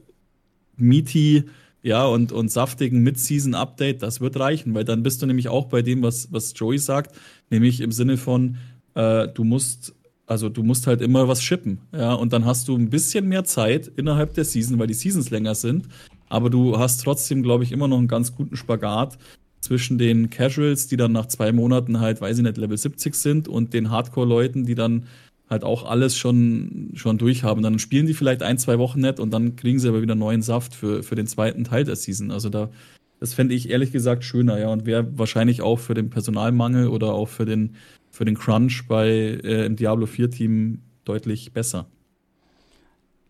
meaty ja, und, und saftigen Mid-Season-Update, das wird reichen, weil dann bist du nämlich auch bei dem, was, was Joey sagt, nämlich im Sinne von, äh, du musst, also du musst halt immer was shippen, ja, und dann hast du ein bisschen mehr Zeit innerhalb der Season, weil die Seasons länger sind, aber du hast trotzdem, glaube ich, immer noch einen ganz guten Spagat zwischen den Casuals, die dann nach zwei Monaten halt, weiß ich nicht, Level 70 sind und den Hardcore-Leuten, die dann halt auch alles schon, schon durchhaben. Dann spielen die vielleicht ein, zwei Wochen nicht und dann kriegen sie aber wieder neuen Saft für, für den zweiten Teil der Season. Also da, das fände ich ehrlich gesagt schöner, ja, und wäre wahrscheinlich auch für den Personalmangel oder auch für den, für den Crunch bei äh, im Diablo 4 Team deutlich besser.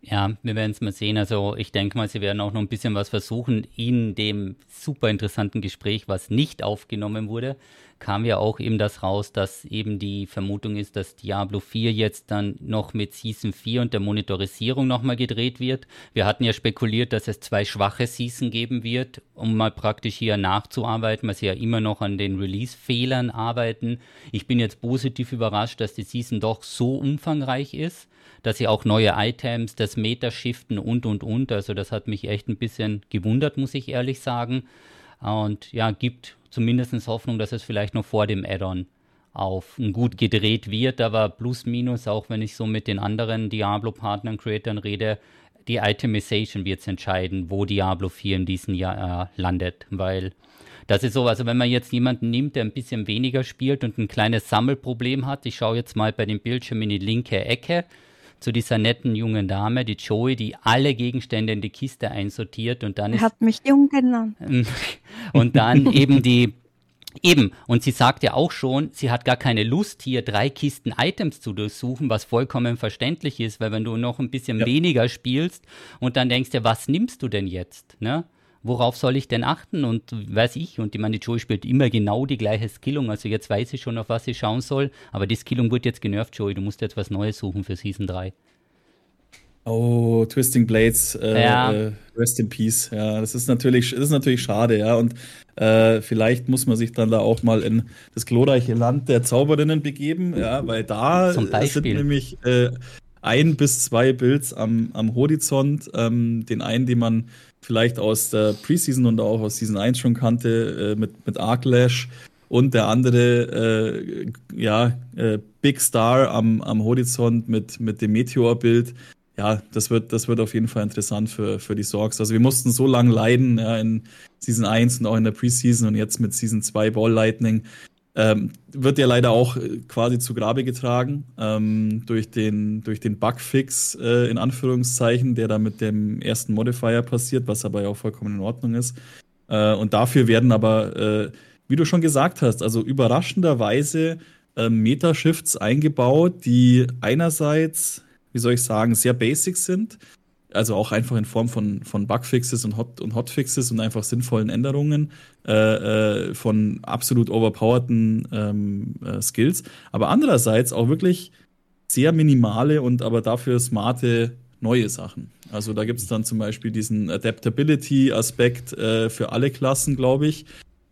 Ja, wir werden es mal sehen. Also ich denke mal, sie werden auch noch ein bisschen was versuchen. In dem super interessanten Gespräch, was nicht aufgenommen wurde, kam ja auch eben das raus, dass eben die Vermutung ist, dass Diablo 4 jetzt dann noch mit Season 4 und der Monitorisierung nochmal gedreht wird. Wir hatten ja spekuliert, dass es zwei schwache Season geben wird, um mal praktisch hier nachzuarbeiten, weil sie ja immer noch an den Release-Fehlern arbeiten. Ich bin jetzt positiv überrascht, dass die Season doch so umfangreich ist dass sie auch neue Items, das Meta shiften und, und, und. Also das hat mich echt ein bisschen gewundert, muss ich ehrlich sagen. Und ja, gibt zumindest Hoffnung, dass es vielleicht noch vor dem Add-on auf gut gedreht wird, aber plus minus, auch wenn ich so mit den anderen Diablo-Partnern, Creatern rede, die Itemization wird es entscheiden, wo Diablo 4 in diesem Jahr äh, landet, weil das ist so, also wenn man jetzt jemanden nimmt, der ein bisschen weniger spielt und ein kleines Sammelproblem hat, ich schaue jetzt mal bei dem Bildschirm in die linke Ecke, zu dieser netten jungen Dame, die Joey, die alle Gegenstände in die Kiste einsortiert und dann er ist. hat mich jung genannt. und dann eben die Eben, und sie sagt ja auch schon, sie hat gar keine Lust, hier drei Kisten Items zu durchsuchen, was vollkommen verständlich ist, weil wenn du noch ein bisschen ja. weniger spielst und dann denkst du, was nimmst du denn jetzt? Ne? Worauf soll ich denn achten und weiß ich. Und ich meine, die Joey spielt immer genau die gleiche Skillung. Also jetzt weiß ich schon, auf was ich schauen soll. Aber die Skillung wird jetzt genervt, Joey. Du musst jetzt was Neues suchen für Season 3. Oh, Twisting Blades, äh, ja. äh, Rest in Peace. Ja, das ist natürlich, das ist natürlich schade, ja. Und äh, vielleicht muss man sich dann da auch mal in das glorreiche Land der Zauberinnen begeben, ja, weil da sind nämlich äh, ein bis zwei Builds am, am Horizont. Ähm, den einen, den man vielleicht aus der Preseason und auch aus Season 1 schon kannte, äh, mit, mit Arklash. Und der andere, äh, ja, äh, Big Star am, am Horizont mit, mit dem Meteor-Bild. Ja, das wird, das wird auf jeden Fall interessant für, für die Sorgs. Also wir mussten so lange leiden ja, in Season 1 und auch in der Preseason und jetzt mit Season 2 Ball Lightning. Ähm, wird ja leider auch äh, quasi zu Grabe getragen ähm, durch den, durch den Bugfix äh, in Anführungszeichen, der da mit dem ersten Modifier passiert, was aber ja auch vollkommen in Ordnung ist. Äh, und dafür werden aber, äh, wie du schon gesagt hast, also überraschenderweise äh, Meta-Shifts eingebaut, die einerseits, wie soll ich sagen, sehr basic sind, also auch einfach in Form von, von Bugfixes und, Hot, und Hotfixes und einfach sinnvollen Änderungen äh, äh, von absolut overpowerten ähm, äh, Skills. Aber andererseits auch wirklich sehr minimale und aber dafür smarte neue Sachen. Also da gibt es dann zum Beispiel diesen Adaptability-Aspekt äh, für alle Klassen, glaube ich,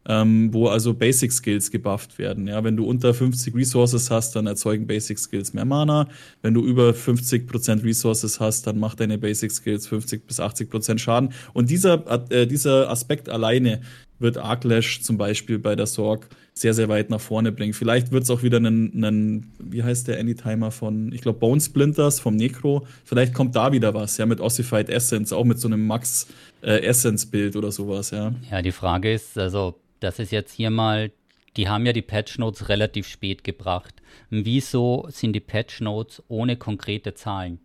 ähm, wo also Basic Skills gebufft werden. Ja, wenn du unter 50 Resources hast, dann erzeugen Basic Skills mehr Mana. Wenn du über 50% Resources hast, dann macht deine Basic Skills 50 bis 80% Schaden. Und dieser, äh, dieser Aspekt alleine wird Arklash zum Beispiel bei der Sorg sehr, sehr weit nach vorne bringen. Vielleicht wird es auch wieder einen, einen, wie heißt der Anytimer von, ich glaube, Bone Splinters vom Necro. Vielleicht kommt da wieder was, ja, mit Ossified Essence, auch mit so einem Max äh, Essence-Bild oder sowas, ja. Ja, die Frage ist, also das ist jetzt hier mal, die haben ja die Patch Notes relativ spät gebracht. Wieso sind die Patch Notes ohne konkrete Zahlen?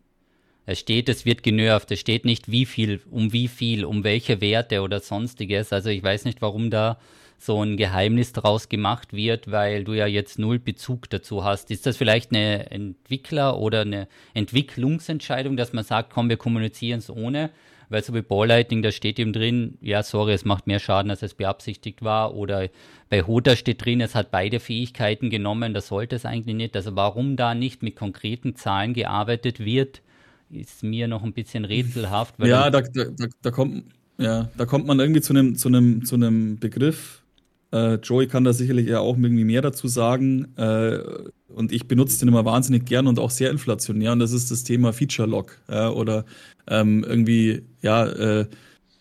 Es steht, es wird genervt. Es steht nicht, wie viel, um wie viel, um welche Werte oder sonstiges. Also ich weiß nicht, warum da so ein Geheimnis draus gemacht wird, weil du ja jetzt null Bezug dazu hast. Ist das vielleicht eine Entwickler- oder eine Entwicklungsentscheidung, dass man sagt, komm, wir kommunizieren es ohne? Weil so wie Balllightning, da steht eben drin, ja, sorry, es macht mehr Schaden, als es beabsichtigt war. Oder bei Hoda steht drin, es hat beide Fähigkeiten genommen, das sollte es eigentlich nicht. Also warum da nicht mit konkreten Zahlen gearbeitet wird, ist mir noch ein bisschen rätselhaft. ja, da, da, da, kommt, ja, da kommt man irgendwie zu einem zu einem zu einem Begriff. Äh, Joey kann da sicherlich ja auch irgendwie mehr dazu sagen. Äh, und ich benutze den immer wahnsinnig gern und auch sehr inflationär. Und das ist das Thema Feature Lock ja, oder ähm, irgendwie, ja, äh,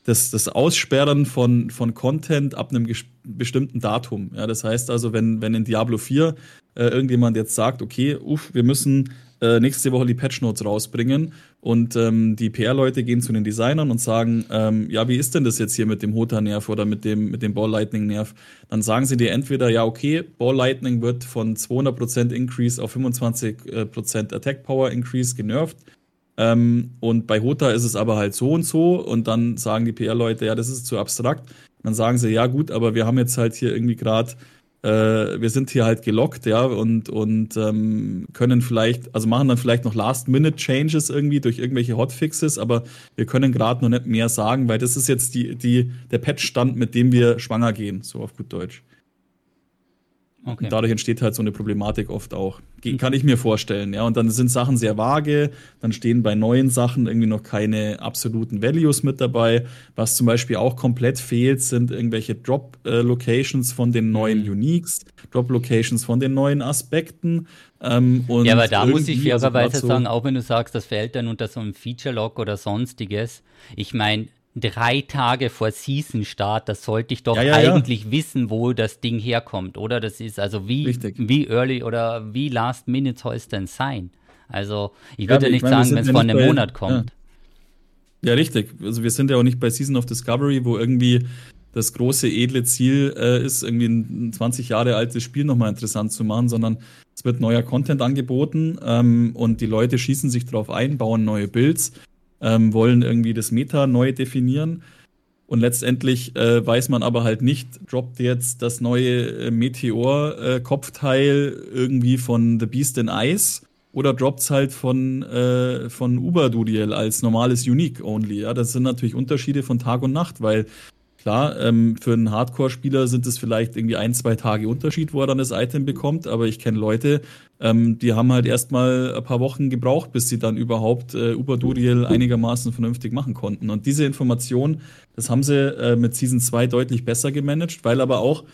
das, das Aussperren von, von Content ab einem bestimmten Datum. Ja, das heißt also, wenn, wenn in Diablo 4 äh, irgendjemand jetzt sagt, okay, uff, wir müssen äh, nächste Woche die Patch Notes rausbringen und ähm, die PR-Leute gehen zu den Designern und sagen, ähm, ja, wie ist denn das jetzt hier mit dem Hota-Nerv oder mit dem, mit dem Ball Lightning-Nerv? Dann sagen sie dir entweder, ja, okay, Ball Lightning wird von 200% Increase auf 25% Attack Power Increase genervt ähm, und bei Hota ist es aber halt so und so. Und dann sagen die PR-Leute, ja, das ist zu abstrakt. Dann sagen sie, ja, gut, aber wir haben jetzt halt hier irgendwie gerade, äh, wir sind hier halt gelockt, ja, und, und ähm, können vielleicht, also machen dann vielleicht noch Last-Minute-Changes irgendwie durch irgendwelche Hotfixes, aber wir können gerade noch nicht mehr sagen, weil das ist jetzt die, die, der Patch-Stand, mit dem wir schwanger gehen, so auf gut Deutsch. Okay. Und dadurch entsteht halt so eine Problematik oft auch. Kann ich mir vorstellen, ja. Und dann sind Sachen sehr vage, dann stehen bei neuen Sachen irgendwie noch keine absoluten Values mit dabei. Was zum Beispiel auch komplett fehlt, sind irgendwelche Drop-Locations von den neuen mhm. Uniques, Drop-Locations von den neuen Aspekten. Ähm, ja, aber da muss ich fairerweise so sagen, auch wenn du sagst, das fällt dann unter so einem Feature-Log oder sonstiges. Ich meine, drei Tage vor Season-Start, das sollte ich doch ja, ja, eigentlich ja. wissen, wo das Ding herkommt, oder? Das ist also wie, wie early oder wie last minute soll es denn sein? Also ich würde ja, nicht meine, sagen, wenn es vor einem Monat kommt. Ja. richtig. Also wir sind ja auch nicht bei Season of Discovery, wo irgendwie das große edle Ziel äh, ist, irgendwie ein 20 Jahre altes Spiel nochmal interessant zu machen, sondern es wird neuer Content angeboten ähm, und die Leute schießen sich drauf ein, bauen neue Builds ähm, wollen irgendwie das Meta neu definieren. Und letztendlich äh, weiß man aber halt nicht, droppt jetzt das neue äh, Meteor-Kopfteil äh, irgendwie von The Beast in Ice oder droppt es halt von, äh, von Uberdudiel als normales Unique Only. Ja, das sind natürlich Unterschiede von Tag und Nacht, weil Klar, ähm, für einen Hardcore-Spieler sind es vielleicht irgendwie ein, zwei Tage Unterschied, wo er dann das Item bekommt, aber ich kenne Leute, ähm, die haben halt erstmal ein paar Wochen gebraucht, bis sie dann überhaupt äh, Uberduriel einigermaßen vernünftig machen konnten. Und diese Information, das haben sie äh, mit Season 2 deutlich besser gemanagt, weil aber auch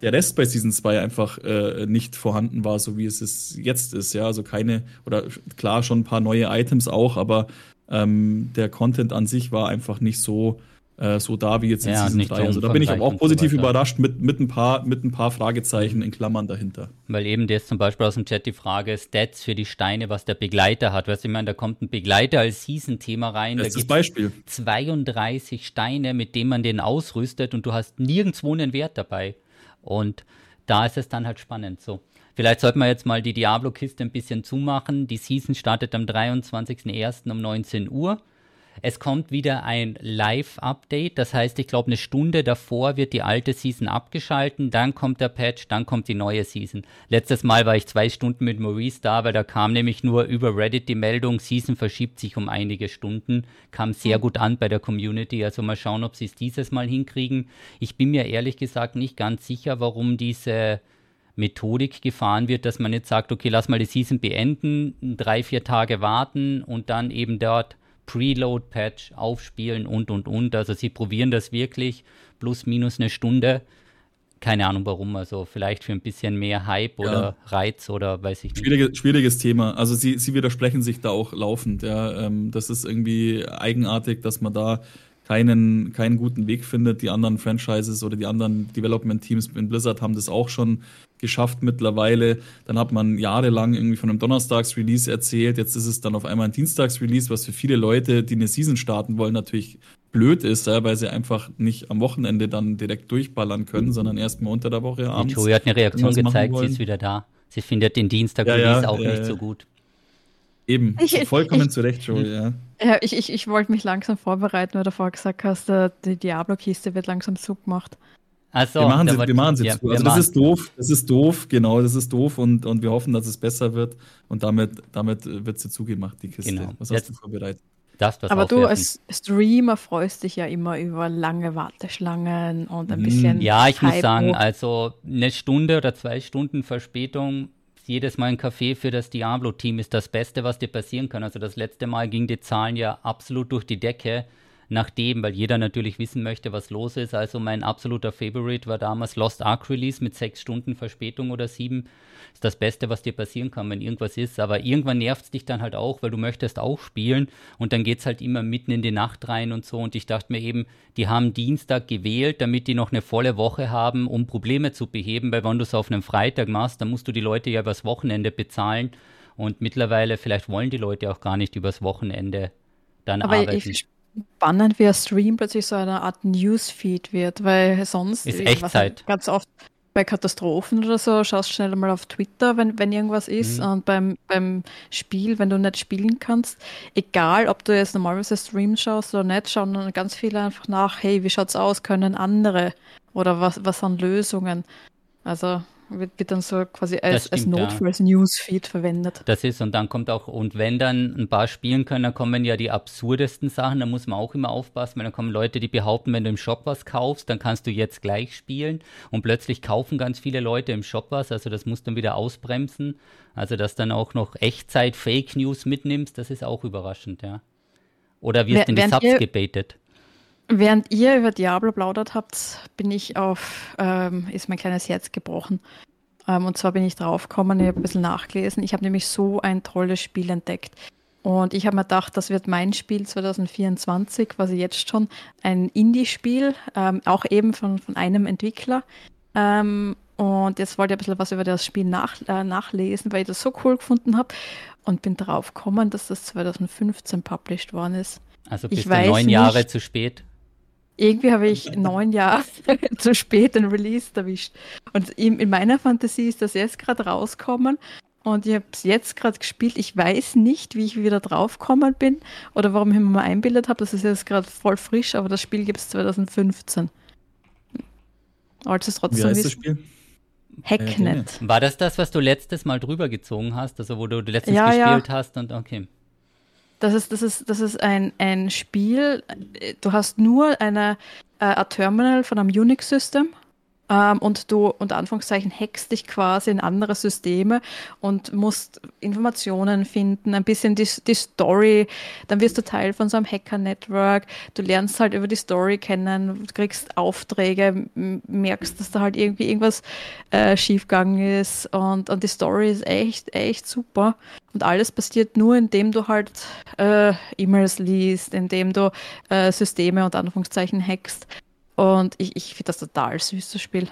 der Rest bei Season 2 einfach äh, nicht vorhanden war, so wie es es jetzt ist. Ja, also keine, oder klar schon ein paar neue Items auch, aber ähm, der Content an sich war einfach nicht so äh, so da wie jetzt in ja, Season 3. Also da bin ich aber auch positiv so überrascht mit, mit, ein paar, mit ein paar Fragezeichen in Klammern dahinter. Weil eben jetzt zum Beispiel aus dem Chat die Frage Stats für die Steine, was der Begleiter hat. Weißt du, ich meine, da kommt ein Begleiter als Season-Thema rein. Das da ist Beispiel. 32 Steine, mit denen man den ausrüstet und du hast nirgendwo einen Wert dabei. Und da ist es dann halt spannend. So. Vielleicht sollten wir jetzt mal die Diablo-Kiste ein bisschen zumachen. Die Season startet am 23.01. um 19 Uhr. Es kommt wieder ein Live-Update, das heißt, ich glaube, eine Stunde davor wird die alte Season abgeschalten, dann kommt der Patch, dann kommt die neue Season. Letztes Mal war ich zwei Stunden mit Maurice da, weil da kam nämlich nur über Reddit die Meldung, Season verschiebt sich um einige Stunden, kam sehr gut an bei der Community, also mal schauen, ob sie es dieses Mal hinkriegen. Ich bin mir ehrlich gesagt nicht ganz sicher, warum diese Methodik gefahren wird, dass man jetzt sagt, okay, lass mal die Season beenden, drei, vier Tage warten und dann eben dort Preload-Patch aufspielen und, und, und. Also sie probieren das wirklich plus minus eine Stunde. Keine Ahnung warum, also vielleicht für ein bisschen mehr Hype oder ja. Reiz oder weiß ich nicht. Schwierige, schwieriges Thema. Also sie, sie widersprechen sich da auch laufend. Ja. Ähm, das ist irgendwie eigenartig, dass man da keinen, keinen guten Weg findet. Die anderen Franchises oder die anderen Development-Teams in Blizzard haben das auch schon geschafft mittlerweile. Dann hat man jahrelang irgendwie von einem Donnerstags-Release erzählt. Jetzt ist es dann auf einmal ein Dienstags-Release, was für viele Leute, die eine Season starten wollen, natürlich blöd ist, ja, weil sie einfach nicht am Wochenende dann direkt durchballern können, sondern erst mal unter der Woche abends. Joey hat eine Reaktion gezeigt, sie ist wieder da. Sie findet den Dienstag-Release ja, ja, auch äh, nicht so gut. Eben, ich, vollkommen ich, zu Recht, Joey, ja. Ja, ich, ich, ich wollte mich langsam vorbereiten, weil du vorher gesagt hast, äh, die Diablo-Kiste wird langsam zugemacht. Also, wir machen sie, wir machen sie ja, zu. Also das ist doof, das ist doof, genau, das ist doof und, und wir hoffen, dass es besser wird und damit, damit wird sie zugemacht, die Kiste. Genau. Was hast Jetzt, du vorbereitet? Das, Aber du als Streamer freust dich ja immer über lange Warteschlangen und ein mhm. bisschen. Ja, ich Hype muss sagen, also eine Stunde oder zwei Stunden Verspätung jedes Mal ein Kaffee für das Diablo-Team ist das Beste, was dir passieren kann. Also das letzte Mal gingen die Zahlen ja absolut durch die Decke nachdem, weil jeder natürlich wissen möchte, was los ist. Also mein absoluter Favorite war damals Lost Ark Release mit sechs Stunden Verspätung oder sieben. Ist das Beste, was dir passieren kann, wenn irgendwas ist. Aber irgendwann nervt es dich dann halt auch, weil du möchtest auch spielen und dann geht es halt immer mitten in die Nacht rein und so. Und ich dachte mir eben, die haben Dienstag gewählt, damit die noch eine volle Woche haben, um Probleme zu beheben, weil wenn du es auf einem Freitag machst, dann musst du die Leute ja übers Wochenende bezahlen. Und mittlerweile, vielleicht wollen die Leute auch gar nicht übers Wochenende dann Aber arbeiten. Ich, spannend, wie ein Stream plötzlich so eine Art Newsfeed wird, weil sonst ist Echtzeit. ganz oft bei Katastrophen oder so schaust du schnell mal auf Twitter, wenn, wenn irgendwas ist. Mhm. Und beim, beim Spiel, wenn du nicht spielen kannst, egal ob du jetzt normalerweise Stream schaust oder nicht, schauen dann ganz viele einfach nach, hey, wie schaut's aus, können andere oder was, was an Lösungen. Also wird, wird dann so quasi als, als Notfalls-Newsfeed verwendet. Das ist, und dann kommt auch, und wenn dann ein paar spielen können, dann kommen ja die absurdesten Sachen, da muss man auch immer aufpassen, weil dann kommen Leute, die behaupten, wenn du im Shop was kaufst, dann kannst du jetzt gleich spielen und plötzlich kaufen ganz viele Leute im Shop was, also das muss dann wieder ausbremsen. Also, dass dann auch noch Echtzeit-Fake News mitnimmst, das ist auch überraschend, ja. Oder wirst in die Subs gebaitet? Während ihr über Diablo plaudert habt, bin ich auf, ähm, ist mein kleines Herz gebrochen. Ähm, und zwar bin ich draufgekommen, ich habe ein bisschen nachgelesen. Ich habe nämlich so ein tolles Spiel entdeckt. Und ich habe mir gedacht, das wird mein Spiel 2024, quasi jetzt schon ein Indie-Spiel, ähm, auch eben von, von einem Entwickler. Ähm, und jetzt wollte ich ein bisschen was über das Spiel nach, äh, nachlesen, weil ich das so cool gefunden habe. Und bin draufgekommen, dass das 2015 published worden ist. Also du neun Jahre zu spät? Irgendwie habe ich neun Jahre zu spät den Release erwischt. Und in, in meiner Fantasie ist das jetzt gerade rauskommen und ich habe es jetzt gerade gespielt. Ich weiß nicht, wie ich wieder draufgekommen bin oder warum ich mir mal einbildet habe. Das ist jetzt gerade voll frisch, aber das Spiel gibt es 2015. Also trotzdem wie heißt das Spiel? Hacknet. War das das, was du letztes Mal drüber gezogen hast? Also wo du letztens ja, gespielt ja. hast und okay. Das ist, das ist, das ist ein, ein Spiel, du hast nur eine, äh, ein Terminal von einem Unix-System ähm, und du unter Anführungszeichen hackst dich quasi in andere Systeme und musst Informationen finden, ein bisschen die, die Story, dann wirst du Teil von so einem Hacker-Network, du lernst halt über die Story kennen, kriegst Aufträge, merkst, dass da halt irgendwie irgendwas äh, schiefgegangen ist und, und die Story ist echt, echt super. Und alles passiert nur, indem du halt äh, E-Mails liest, indem du äh, Systeme unter Anführungszeichen hackst. Und ich, ich finde das total süß, das Spiel.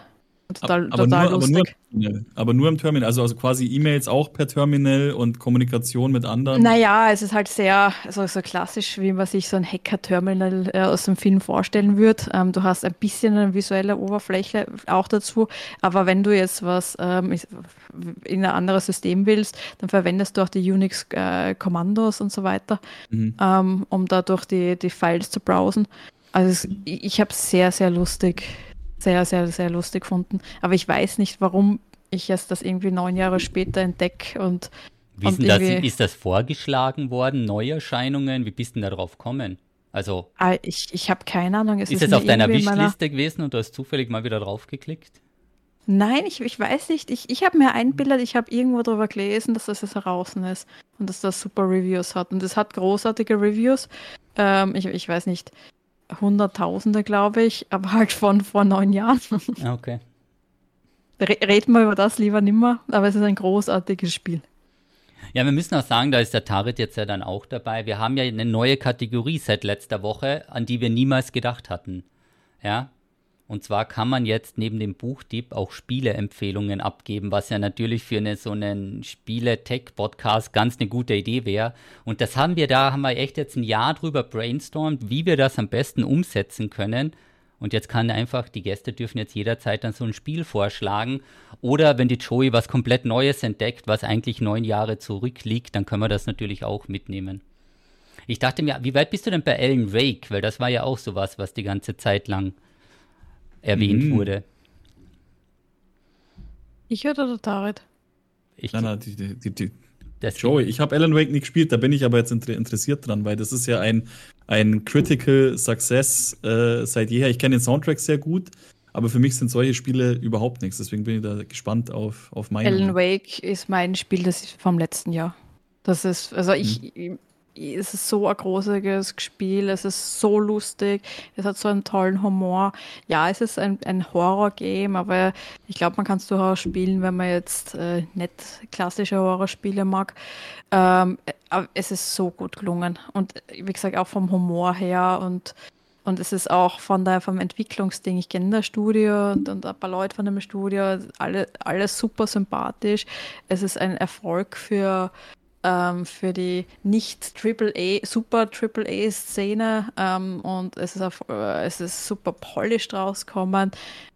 Total, aber, total nur, lustig. Aber nur, aber nur, im Terminal, also, also quasi E-Mails auch per Terminal und Kommunikation mit anderen. Naja, es ist halt sehr also so klassisch, wie man sich so ein Hacker-Terminal äh, aus dem Film vorstellen würde. Ähm, du hast ein bisschen eine visuelle Oberfläche auch dazu, aber wenn du jetzt was ähm, in ein anderes System willst, dann verwendest du auch die Unix-Kommandos äh, und so weiter, mhm. ähm, um dadurch die, die Files zu browsen. Also es, ich, ich habe sehr, sehr lustig sehr, sehr, sehr lustig gefunden. Aber ich weiß nicht, warum ich erst das irgendwie neun Jahre später entdecke und. Wie und das, ist das vorgeschlagen worden, Neuerscheinungen? Wie bist du da drauf gekommen? Also. Ah, ich, ich habe keine Ahnung. Es ist es auf deiner Wishliste gewesen und du hast zufällig mal wieder draufgeklickt? Nein, ich, ich weiß nicht. Ich, ich habe mir einbildet, ich habe irgendwo darüber gelesen, dass das jetzt heraus ist und dass das super Reviews hat. Und es hat großartige Reviews. Ähm, ich, ich weiß nicht. Hunderttausende, glaube ich, aber halt von vor neun Jahren. Okay. Reden wir über das lieber nimmer, aber es ist ein großartiges Spiel. Ja, wir müssen auch sagen, da ist der Tarit jetzt ja dann auch dabei. Wir haben ja eine neue Kategorie seit letzter Woche, an die wir niemals gedacht hatten. Ja, und zwar kann man jetzt neben dem Buchtipp auch Spieleempfehlungen abgeben, was ja natürlich für eine, so einen Spiele-Tech-Podcast ganz eine gute Idee wäre. Und das haben wir da, haben wir echt jetzt ein Jahr drüber brainstormt, wie wir das am besten umsetzen können. Und jetzt kann einfach, die Gäste dürfen jetzt jederzeit dann so ein Spiel vorschlagen. Oder wenn die Joey was komplett Neues entdeckt, was eigentlich neun Jahre zurückliegt, dann können wir das natürlich auch mitnehmen. Ich dachte mir, wie weit bist du denn bei Alan Wake? Weil das war ja auch sowas, was die ganze Zeit lang erwähnt mhm. wurde. Ich oder der Tarit? Ich, nein, nein, die, die, die, Joey, ich habe Alan Wake nicht gespielt, da bin ich aber jetzt interessiert dran, weil das ist ja ein, ein Critical Success äh, seit jeher. Ich kenne den Soundtrack sehr gut, aber für mich sind solche Spiele überhaupt nichts. Deswegen bin ich da gespannt auf, auf meine. Alan Wake ist mein Spiel das ist vom letzten Jahr. Das ist, also ich, mhm es ist so ein großartiges Spiel, es ist so lustig, es hat so einen tollen Humor. Ja, es ist ein, ein Horror-Game, aber ich glaube, man kann es durchaus spielen, wenn man jetzt äh, nicht klassische Horrorspiele mag. Ähm, es ist so gut gelungen und wie gesagt, auch vom Humor her und und es ist auch von der, vom Entwicklungsding. Ich kenne das Studio und, und ein paar Leute von dem Studio, alle, alles super sympathisch. Es ist ein Erfolg für, ähm, für die nicht AAA, super AAA-Szene ähm, und es ist, auf, äh, es ist super polished rausgekommen.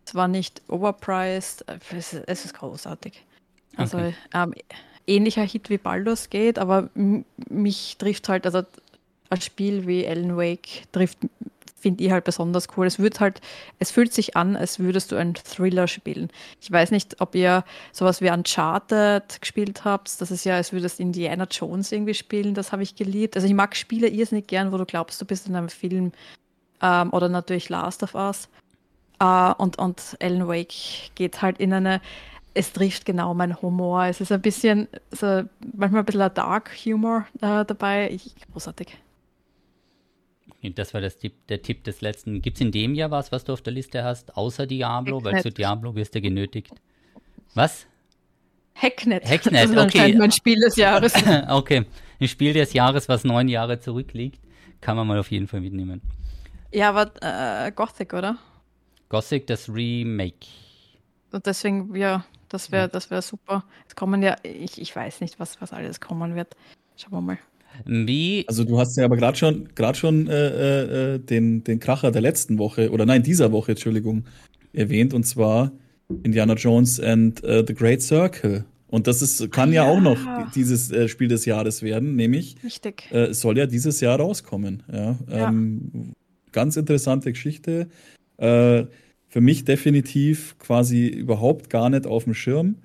Es war nicht overpriced. Es, ist, es ist großartig. Also okay. ähm, ähnlicher Hit wie Baldur's Gate, aber mich trifft halt, also ein Spiel wie Alan Wake trifft finde ich halt besonders cool. Es wird halt, es fühlt sich an, als würdest du einen Thriller spielen. Ich weiß nicht, ob ihr sowas wie Uncharted gespielt habt. Das ist ja, als würdest Indiana Jones irgendwie spielen. Das habe ich geliebt. Also ich mag Spiele irrsinnig gern, wo du glaubst, du bist in einem Film. Ähm, oder natürlich Last of Us. Äh, und, und Alan Wake geht halt in eine es trifft genau meinen Humor. Es ist ein bisschen, so, manchmal ein bisschen ein Dark Humor äh, dabei. Ich, großartig. Das war das Tipp, der Tipp des letzten. Gibt es in dem Jahr was, was du auf der Liste hast, außer Diablo? Hacknet. Weil zu Diablo wirst du genötigt. Was? Hacknet. Hacknet, das ist okay. mein Spiel des Jahres. okay, ein Spiel des Jahres, was neun Jahre zurückliegt, kann man mal auf jeden Fall mitnehmen. Ja, aber äh, Gothic, oder? Gothic, das Remake. Und deswegen, ja, das wäre das wär super. Es kommen ja, ich, ich weiß nicht, was, was alles kommen wird. Schauen wir mal. Wie? Also du hast ja aber gerade schon, grad schon äh, äh, den, den Kracher der letzten Woche, oder nein, dieser Woche, Entschuldigung, erwähnt, und zwar Indiana Jones and uh, The Great Circle. Und das ist, kann ja, ja auch noch dieses äh, Spiel des Jahres werden, nämlich Richtig. Äh, soll ja dieses Jahr rauskommen. Ja, ja. Ähm, ganz interessante Geschichte. Äh, für mich definitiv quasi überhaupt gar nicht auf dem Schirm.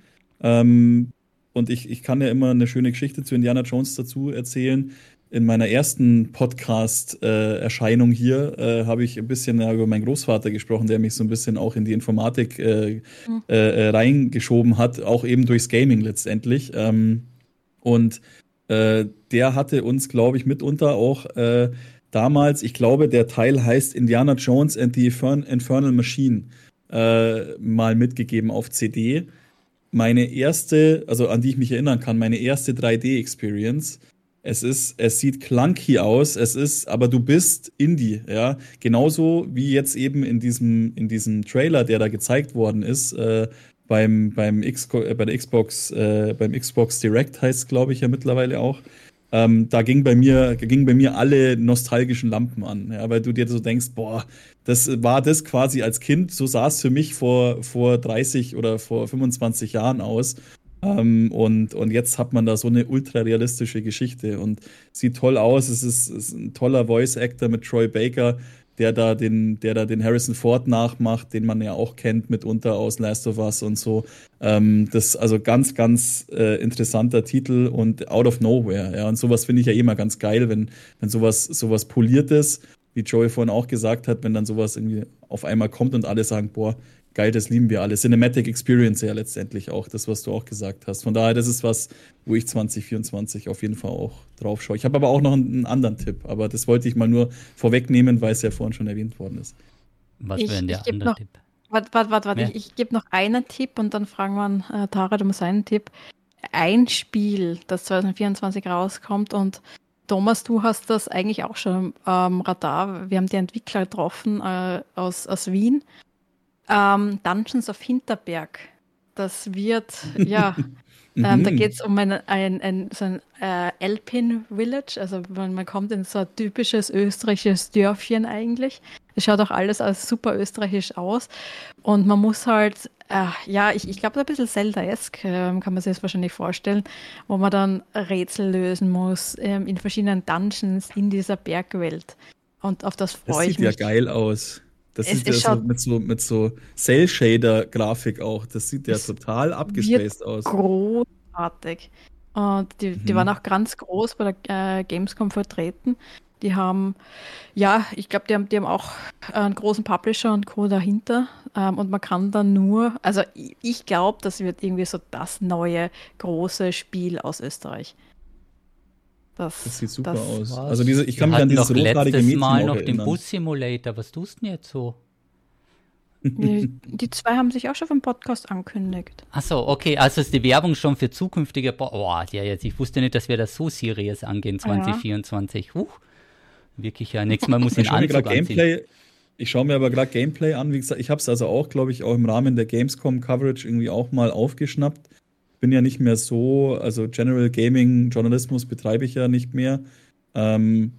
Ähm, und ich, ich kann ja immer eine schöne Geschichte zu Indiana Jones dazu erzählen. In meiner ersten Podcast-Erscheinung äh, hier äh, habe ich ein bisschen über meinen Großvater gesprochen, der mich so ein bisschen auch in die Informatik äh, mhm. Äh, reingeschoben hat, auch eben durchs Gaming letztendlich. Ähm, und äh, der hatte uns, glaube ich, mitunter auch äh, damals, ich glaube, der Teil heißt Indiana Jones and the Infernal Machine, mal mitgegeben auf CD meine erste, also an die ich mich erinnern kann, meine erste 3D-Experience. Es ist, es sieht clunky aus, es ist, aber du bist Indie, ja. Genauso wie jetzt eben in diesem, in diesem Trailer, der da gezeigt worden ist, äh, beim, beim, X, äh, bei der Xbox, äh, beim Xbox Direct heißt glaube ich ja mittlerweile auch. Ähm, da ging bei mir, gingen bei mir alle nostalgischen Lampen an, ja, weil du dir so denkst, boah, das war das quasi als Kind, so sah es für mich vor, vor 30 oder vor 25 Jahren aus. Ähm, und, und jetzt hat man da so eine ultra realistische Geschichte und sieht toll aus. Es ist, ist ein toller Voice-Actor mit Troy Baker, der da den, der da den Harrison Ford nachmacht, den man ja auch kennt mitunter aus Last of Us und so. Ähm, das ist also ganz, ganz äh, interessanter Titel und out of nowhere. Ja, und sowas finde ich ja immer ganz geil, wenn, wenn sowas, sowas poliertes, wie Joey vorhin auch gesagt hat, wenn dann sowas irgendwie auf einmal kommt und alle sagen, boah, geil, das lieben wir alle. Cinematic Experience ja letztendlich auch, das, was du auch gesagt hast. Von daher, das ist was, wo ich 2024 auf jeden Fall auch drauf schaue. Ich habe aber auch noch einen, einen, anderen Tipp, aber das wollte ich mal nur vorwegnehmen, weil es ja vorhin schon erwähnt worden ist. Was wäre denn der andere noch, Tipp? Warte, warte, warte, warte. ich, ich gebe noch einen Tipp und dann fragen wir äh, Tarek um seinen Tipp. Ein Spiel, das 2024 rauskommt und Thomas, du hast das eigentlich auch schon am ähm, Radar. Wir haben die Entwickler getroffen äh, aus, aus Wien ähm, Dungeons of Hinterberg. Das wird, ja, ähm, da mhm. geht es um ein, ein, ein, so ein äh, Alpin Village. Also man, man kommt in so ein typisches österreichisches Dörfchen eigentlich. Es schaut auch alles als super österreichisch aus. Und man muss halt, äh, ja, ich, ich glaube, ein bisschen Zelda-esk äh, kann man sich das wahrscheinlich vorstellen, wo man dann Rätsel lösen muss ähm, in verschiedenen Dungeons in dieser Bergwelt. Und auf das freue ich mich. Das sieht ja geil aus. Das es, sieht ja so mit so, mit so Cell-Shader-Grafik auch. Das sieht ja total abgespaced aus. Großartig. Und die, die mhm. waren auch ganz groß bei der äh, Gamescom vertreten. Die haben, ja, ich glaube, die haben, die haben auch einen großen Publisher und Co. dahinter. Ähm, und man kann dann nur, also ich, ich glaube, das wird irgendwie so das neue große Spiel aus Österreich. Das, das sieht super das, aus. Was? Also diese, ich kann Wir mich an dieses rothaarige Mädchen Mal noch den Bus-Simulator. Was tust du denn jetzt so? Die, die, zwei haben sich auch schon vom Podcast angekündigt. Achso, okay, also ist die Werbung schon für zukünftige. Bo oh, ja, jetzt, ich wusste nicht, dass wir das so seriös angehen 2024. Ja. Huch. Wirklich ja, nächstes Mal muss ich einen Anzug Gameplay, Ich schaue mir aber gerade Gameplay an. Wie gesagt, ich habe es also auch, glaube ich, auch im Rahmen der Gamescom-Coverage irgendwie auch mal aufgeschnappt bin ja nicht mehr so, also General Gaming Journalismus betreibe ich ja nicht mehr. Ähm,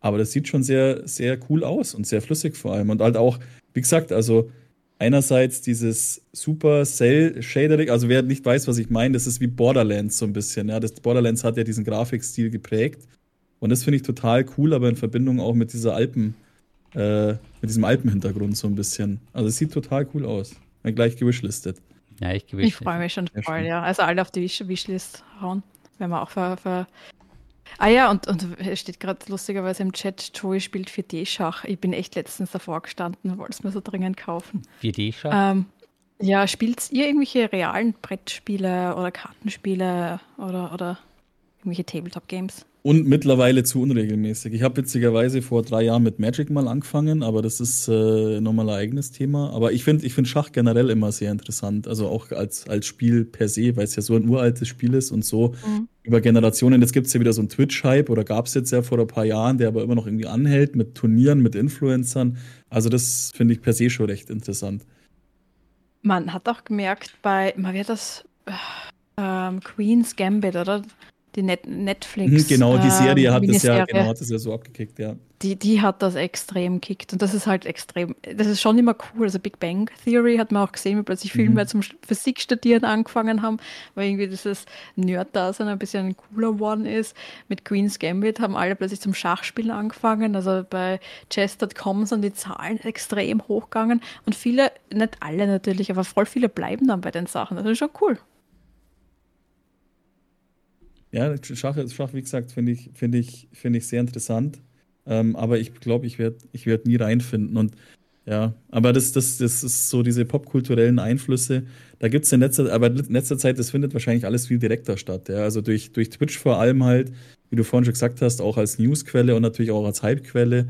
aber das sieht schon sehr, sehr cool aus und sehr flüssig vor allem. Und halt auch, wie gesagt, also einerseits dieses super Cell-Shadering, also wer nicht weiß, was ich meine, das ist wie Borderlands so ein bisschen. Ja? Das Borderlands hat ja diesen Grafikstil geprägt. Und das finde ich total cool, aber in Verbindung auch mit dieser Alpen, äh, mit diesem Alpenhintergrund so ein bisschen. Also es sieht total cool aus. Dann gleich gewishlistet. Ja, ich gewiss. Ich freue mich schon voll, ja. Also alle auf die Wish Wishlist hauen. Wenn wir auch für, für Ah ja, und, und es steht gerade lustigerweise im Chat, Joey spielt 4D-Schach. Ich bin echt letztens davor gestanden, wollte es mir so dringend kaufen. 4D-Schach? Ähm, ja, spielt ihr irgendwelche realen Brettspiele oder Kartenspiele oder, oder irgendwelche Tabletop-Games? Und mittlerweile zu unregelmäßig. Ich habe witzigerweise vor drei Jahren mit Magic mal angefangen, aber das ist äh, nochmal ein eigenes Thema. Aber ich finde ich find Schach generell immer sehr interessant. Also auch als, als Spiel per se, weil es ja so ein uraltes Spiel ist und so mhm. über Generationen. Jetzt gibt es ja wieder so einen Twitch-Hype oder gab es jetzt ja vor ein paar Jahren, der aber immer noch irgendwie anhält mit Turnieren, mit Influencern. Also das finde ich per se schon recht interessant. Man hat auch gemerkt bei, mal wird das äh, ähm, Queen's Gambit, oder? Die Net Netflix. Mhm, genau, die Serie äh, hat das ja, genau, hat das ja so abgekickt, ja. Die, die hat das extrem kickt und das ist halt extrem, das ist schon immer cool. Also Big Bang Theory hat man auch gesehen, wie plötzlich viel mhm. mehr zum Physikstudieren angefangen haben, weil irgendwie dieses Nerd-Dasein ein bisschen cooler geworden ist. Mit Queen's Gambit haben alle plötzlich zum Schachspielen angefangen. Also bei Chess.com sind die Zahlen extrem hochgegangen und viele, nicht alle natürlich, aber voll viele bleiben dann bei den Sachen. Das ist schon cool. Ja, Schach, Schach wie gesagt, finde ich, find ich, find ich sehr interessant. Ähm, aber ich glaube, ich werde ich werd nie reinfinden. Und ja, aber das, das, das ist so diese popkulturellen Einflüsse. Da gibt es in letzter, aber in letzter Zeit, das findet wahrscheinlich alles viel direkter statt. Ja? Also durch, durch Twitch vor allem halt, wie du vorhin schon gesagt hast, auch als Newsquelle und natürlich auch als Hypequelle.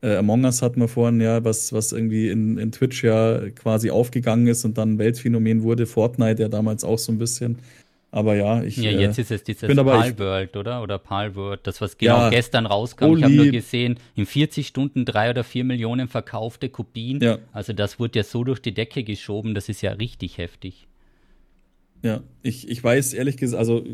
Äh, Among Us hat man vorhin ja, was, was irgendwie in, in Twitch ja quasi aufgegangen ist und dann ein Weltphänomen wurde. Fortnite ja damals auch so ein bisschen. Aber ja, ich. Ja, jetzt äh, ist es dieses bin aber- Pal World, oder? Oder Pal World, das, was genau Ja, gestern rauskam. Ich habe nur gesehen, in 40 Stunden drei oder vier Millionen verkaufte Kopien. Ja. Also das wurde ja so durch die Decke geschoben, das ist ja richtig heftig. Ja, ich, ich weiß ehrlich gesagt, also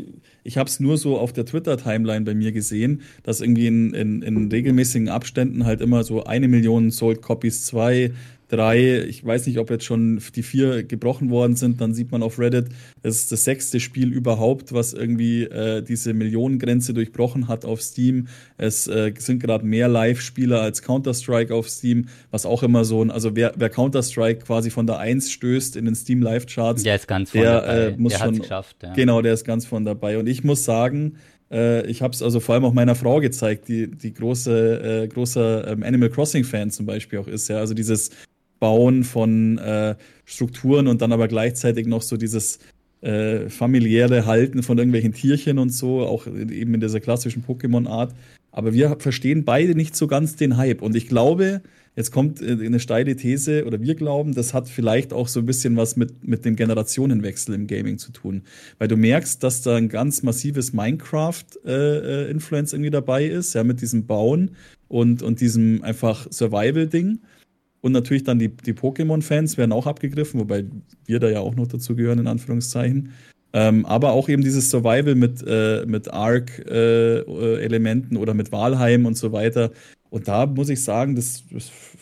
ich habe es nur so auf der Twitter-Timeline bei mir gesehen, dass irgendwie in, in, in regelmäßigen Abständen halt immer so eine Million Sold Copies, zwei, drei, ich weiß nicht, ob jetzt schon die vier gebrochen worden sind, dann sieht man auf Reddit, es ist das sechste Spiel überhaupt, was irgendwie äh, diese Millionengrenze durchbrochen hat auf Steam. Es äh, sind gerade mehr Live-Spieler als Counter-Strike auf Steam, was auch immer so ein, also wer, wer Counter-Strike quasi von der Eins stößt in den Steam Live-Charts, Der ist ganz vorne der, dabei. äh, muss der schon- geschafft. Ja. Genau, der ist ganz von dabei. Und ich muss sagen, äh, ich habe es also vor allem auch meiner Frau gezeigt, die, die große, äh, großer ähm, Animal Crossing-Fan zum Beispiel auch ist. Ja? Also dieses Bauen von äh, Strukturen und dann aber gleichzeitig noch so dieses äh, familiäre Halten von irgendwelchen Tierchen und so, auch eben in dieser klassischen Pokémon-Art. Aber wir verstehen beide nicht so ganz den Hype. Und ich glaube, jetzt kommt äh, eine steile These, oder wir glauben, das hat vielleicht auch so ein bisschen was mit, mit dem Generationenwechsel im Gaming zu tun. Weil du merkst, dass da ein ganz massives Minecraft-Influence irgendwie dabei ist, ja, mit diesem Bauen und, und diesem einfach Survival-Ding. Und natürlich dann die, die Pokémon-Fans werden auch abgegriffen, wobei wir da ja auch noch dazu gehören, in Anführungszeichen. Ähm, aber auch eben dieses Survival mit, äh, mit Arc-Elementen oder mit Walheim und so weiter. Und da muss ich sagen, das,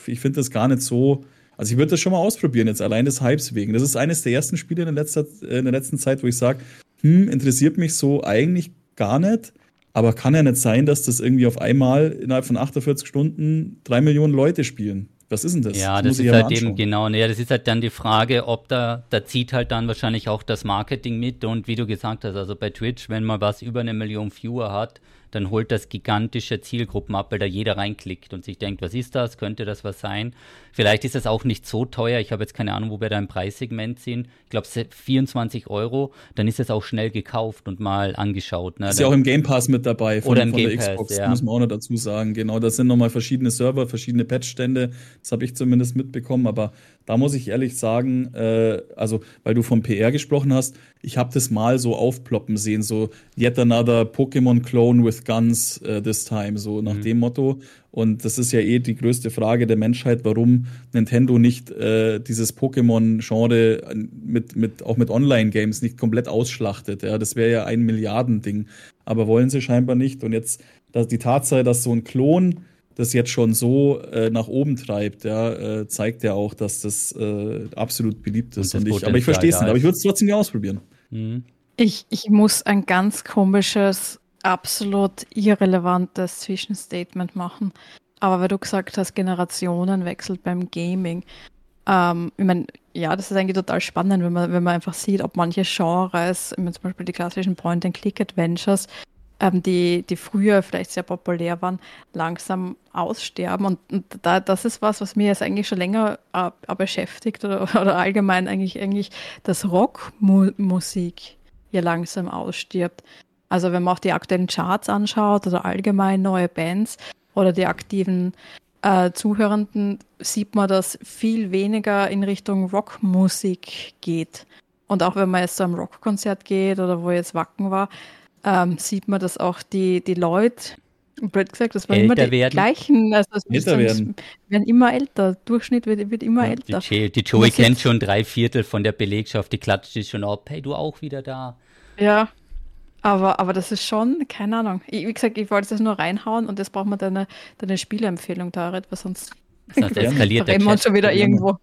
ich finde das gar nicht so. Also ich würde das schon mal ausprobieren, jetzt allein des Hypes wegen. Das ist eines der ersten Spiele in der, letzter, äh, in der letzten Zeit, wo ich sage, hm, interessiert mich so eigentlich gar nicht. Aber kann ja nicht sein, dass das irgendwie auf einmal innerhalb von 48 Stunden drei Millionen Leute spielen. Was ist denn das? Ja, das ich ist halt eben genau, ne, das ist halt dann die Frage, ob da, da zieht halt dann wahrscheinlich auch das Marketing mit und wie du gesagt hast, also bei Twitch, wenn man was über eine Million Viewer hat, dann holt das gigantische Zielgruppen ab, weil da jeder reinklickt und sich denkt, was ist das, könnte das was sein? Vielleicht ist das auch nicht so teuer, ich habe jetzt keine Ahnung, wo wir da im Preissegment sind, ich glaube 24 Euro, dann ist es auch schnell gekauft und mal angeschaut. Ne? Ist ja auch im Game Pass mit dabei von, Oder im von der Game Pass, Xbox, ja. muss man auch noch dazu sagen. Genau, das sind nochmal verschiedene Server, verschiedene Patchstände. Das habe ich zumindest mitbekommen. Aber da muss ich ehrlich sagen, äh, also weil du vom PR gesprochen hast, ich habe das mal so aufploppen sehen, so yet another Pokémon Clone with Guns äh, this time, so nach Mhm. dem Motto. Und das ist ja eh die größte Frage der Menschheit, warum Nintendo nicht äh, dieses Pokémon-Genre mit, mit, auch mit Online-Games nicht komplett ausschlachtet. Ja, das wäre ja ein Milliardending. Aber wollen sie scheinbar nicht. Und jetzt dass die Tatsache, dass so ein Klon das jetzt schon so äh, nach oben treibt, ja, äh, zeigt ja auch, dass das äh, absolut beliebt ist. Und Und ich, aber ich verstehe es nicht. Aber ich würde es trotzdem gerne ausprobieren. Mhm. Ich, ich muss ein ganz komisches, absolut irrelevantes Zwischenstatement machen. Aber weil du gesagt hast, Generationenwechsel beim Gaming. Ähm, ich meine, ja, das ist eigentlich total spannend, wenn man, wenn man einfach sieht, ob manche Genres, ich meine, zum Beispiel die klassischen Point-and-Click-Adventures, ähm, die, die früher vielleicht sehr populär waren, langsam aussterben. Und, und da, das ist was, was mir jetzt eigentlich schon länger äh, beschäftigt oder, oder allgemein eigentlich, eigentlich, dass Rockmusik ja langsam ausstirbt. Also wenn man auch die aktuellen Charts anschaut oder allgemein neue Bands oder die aktiven äh, Zuhörenden, sieht man, dass viel weniger in Richtung Rockmusik geht. Und auch wenn man jetzt zu einem Rockkonzert geht oder wo jetzt Wacken war, ähm, sieht man, dass auch die, die Leute, blöd gesagt, das waren immer die werden. gleichen, also das Älter werden. werden immer älter. Durchschnitt wird, wird immer Ja, Die, älter. Die Joey Muss kennt jetzt- schon drei Viertel von der Belegschaft, die klatscht sich schon ab. Hey, du auch wieder da. Ja, aber, aber das ist schon, keine Ahnung. Ich, wie gesagt, ich wollte das nur reinhauen und jetzt braucht man deine, deine Spieleempfehlung, Darit, weil sonst Sonst eskaliert der Chat. schon wieder irgendwo.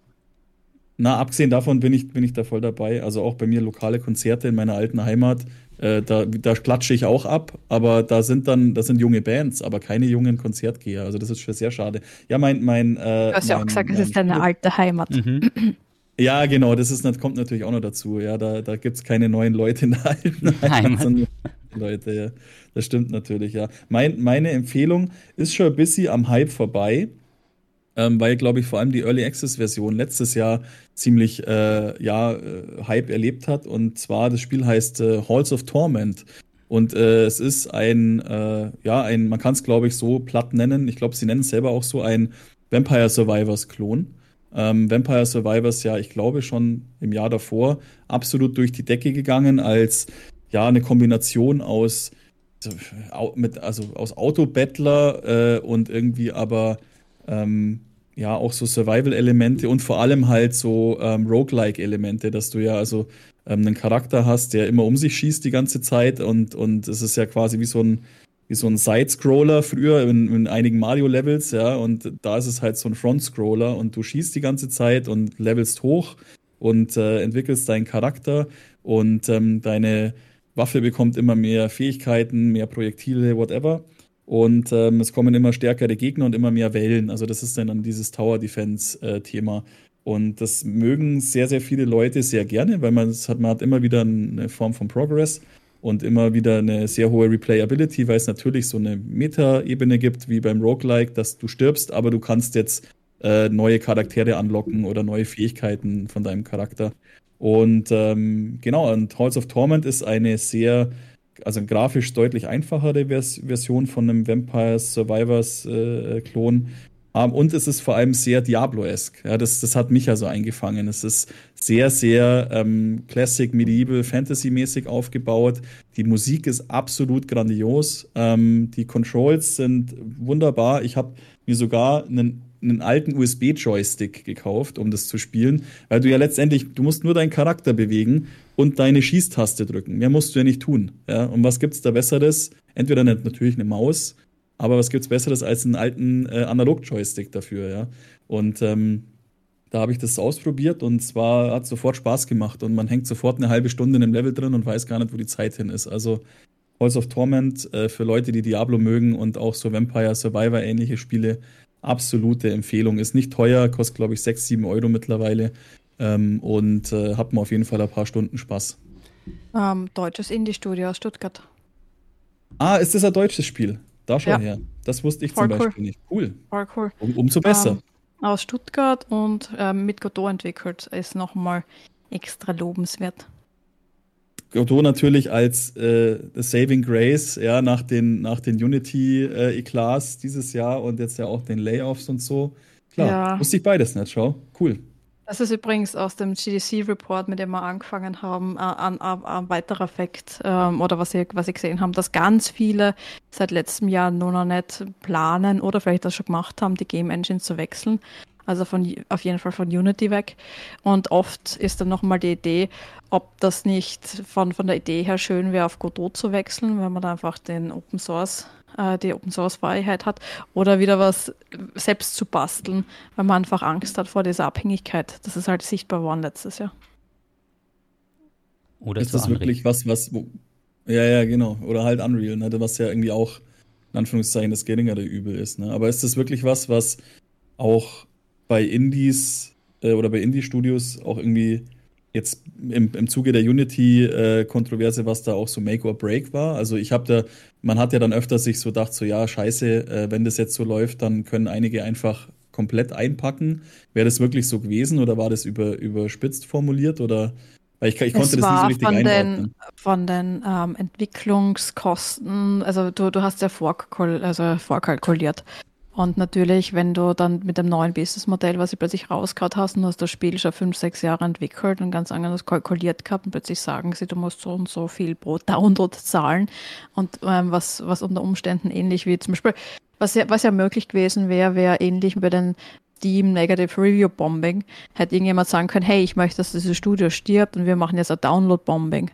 Na, abgesehen davon bin ich, bin ich da voll dabei. Also auch bei mir lokale Konzerte in meiner alten Heimat. Äh, da, da klatsche ich auch ab, aber da sind dann, das sind junge Bands, aber keine jungen Konzertgeher. Also das ist schon sehr schade. Ja, mein, mein, äh, Du hast ja auch gesagt, es ist deine alte Heimat. Mhm. Ja, genau, das ist, nat- kommt natürlich auch noch dazu. Ja, da, da gibt es keine neuen Leute in der alten Heimat. Heimat, sondern Leute, ja. Das stimmt natürlich, ja. Mein, meine Empfehlung ist schon ein bisschen am Hype vorbei, ähm, weil, glaube ich, vor allem die Early Access-Version letztes Jahr ziemlich äh, ja, äh, Hype erlebt hat. Und zwar, das Spiel heißt äh, Halls of Torment. Und äh, es ist ein, äh, ja, ein, man kann es, glaube ich, so platt nennen. Ich glaube, sie nennen es selber auch so ein Vampire Survivors-Klon. Ähm, Vampire Survivors ja, ich glaube, schon im Jahr davor absolut durch die Decke gegangen als ja, eine Kombination aus, mit, also aus Autobattler äh, und irgendwie aber ähm, ja auch so Survival-Elemente und vor allem halt so ähm, Roguelike-Elemente, dass du ja also ähm, einen Charakter hast, der immer um sich schießt die ganze Zeit und, und es ist ja quasi wie so ein, wie so ein Side-Scroller früher in, in einigen Mario-Levels, ja, und da ist es halt so ein Front-Scroller und du schießt die ganze Zeit und levelst hoch und äh, entwickelst deinen Charakter und ähm, deine Waffe bekommt immer mehr Fähigkeiten, mehr Projektile, whatever. Und ähm, es kommen immer stärkere Gegner und immer mehr Wellen. Also das ist dann, dieses Tower Defense-Thema. Äh, und das mögen sehr, sehr viele Leute sehr gerne, weil man, hat, man hat immer wieder eine Form von Progress und immer wieder eine sehr hohe Replayability, weil es natürlich so eine Meta-Ebene gibt, wie beim Roguelike, dass du stirbst, aber du kannst jetzt äh, neue Charaktere anlocken oder neue Fähigkeiten von deinem Charakter. Und ähm, genau, und Halls of Torment ist eine sehr, also grafisch deutlich einfachere Vers Version von einem Vampire Survivors äh, Klon. Um, und es ist vor allem sehr Diablo-esque. Ja, das, das hat mich also eingefangen. Es ist sehr, sehr ähm, Classic, Medieval, Fantasy-mäßig aufgebaut. Die Musik ist absolut grandios. Ähm, die Controls sind wunderbar. Ich habe mir sogar einen einen alten USB-Joystick gekauft, um das zu spielen, weil du ja letztendlich, du musst nur deinen Charakter bewegen und deine Schießtaste drücken. Mehr musst du ja nicht tun. Ja? Und was gibt's da Besseres? Entweder eine, natürlich eine Maus, aber was gibt's Besseres als einen alten äh, Analog-Joystick dafür, ja? Und ähm, da habe ich das ausprobiert und zwar hat sofort Spaß gemacht und man hängt sofort eine halbe Stunde in einem Level drin und weiß gar nicht, wo die Zeit hin ist. Also Halls of Torment äh, für Leute, die Diablo mögen und auch so Vampire Survivor ähnliche Spiele absolute Empfehlung. Ist nicht teuer, kostet glaube ich 6, 7 Euro mittlerweile ähm, und äh, hat man auf jeden Fall ein paar Stunden Spaß. Ähm, deutsches Indie-Studio aus Stuttgart. Ah, ist das ein deutsches Spiel? Da schon ja. her. Das wusste ich Voll zum Beispiel cool. nicht. Cool. Voll cool. Um, umso besser. Ähm, aus Stuttgart und ähm, mit Godot entwickelt. Ist nochmal extra lobenswert. Godot natürlich als äh, Saving Grace, ja, nach den, nach den Unity-Eklats äh, dieses Jahr und jetzt ja auch den Layoffs und so. Klar, ja. wusste ich beides nicht, schau. Cool. Das ist übrigens aus dem GDC-Report, mit dem wir angefangen haben, ein, ein, ein weiterer Fakt, ähm, oder was ich, was ich gesehen habe, dass ganz viele seit letztem Jahr nur noch nicht planen oder vielleicht das schon gemacht haben, die Game Engine zu wechseln. Also von, auf jeden Fall von Unity weg. Und oft ist dann nochmal die Idee, ob das nicht von, von der Idee her schön wäre, auf Godot zu wechseln, wenn man da einfach den Open Source, äh, die Open Source Freiheit hat, oder wieder was selbst zu basteln, weil man einfach Angst hat vor dieser Abhängigkeit. Das ist halt sichtbar geworden letztes Jahr. Oder ist das wirklich was, was, wo, ja, ja, genau. Oder halt Unreal, ne, was ja irgendwie auch, in Anführungszeichen, das geringere Übel ist. Ne? Aber ist das wirklich was, was auch bei Indies äh, oder bei Indie-Studios auch irgendwie jetzt im, im Zuge der Unity-Kontroverse, äh, was da auch so Make or Break war. Also ich habe da, man hat ja dann öfter sich so gedacht, so ja, scheiße, äh, wenn das jetzt so läuft, dann können einige einfach komplett einpacken. Wäre das wirklich so gewesen oder war das über, überspitzt formuliert oder weil ich, ich konnte das nicht so richtig von einordnen. Den, von den ähm, Entwicklungskosten, also du, du hast ja vorkalkuliert, also vorkalkuliert. Und natürlich, wenn du dann mit dem neuen Businessmodell, was du plötzlich rausgehauen hast und hast das Spiel schon fünf, sechs Jahre entwickelt und ganz anders kalkuliert gehabt und plötzlich sagen sie, du musst so und so viel pro Download zahlen und ähm, was, was unter Umständen ähnlich wie zum Beispiel, was ja, was ja möglich gewesen wäre, wäre ähnlich bei den Steam Negative Review Bombing, hätte irgendjemand sagen können, hey, ich möchte, dass dieses Studio stirbt und wir machen jetzt ein Download Bombing.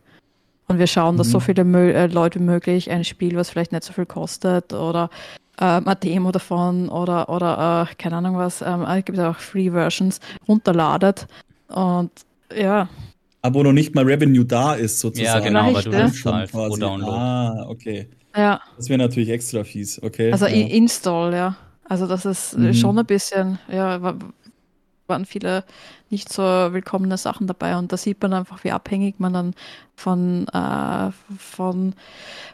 Und wir schauen, dass mhm. so viele äh, Leute möglich ein Spiel, was vielleicht nicht so viel kostet oder ähm, eine Demo davon oder, oder äh, keine Ahnung was, ähm, es gibt auch Free Versions, runterladet und ja. Aber wo noch nicht mal Revenue da ist, sozusagen. Ja, genau, weil du das halt pro Download. Ah, okay. Ja. Das wäre natürlich extra fies, okay. Also ja. Install, ja. Also das ist mhm. schon ein bisschen, ja, waren viele nicht so willkommene Sachen dabei und da sieht man einfach, wie abhängig man dann von, äh, von,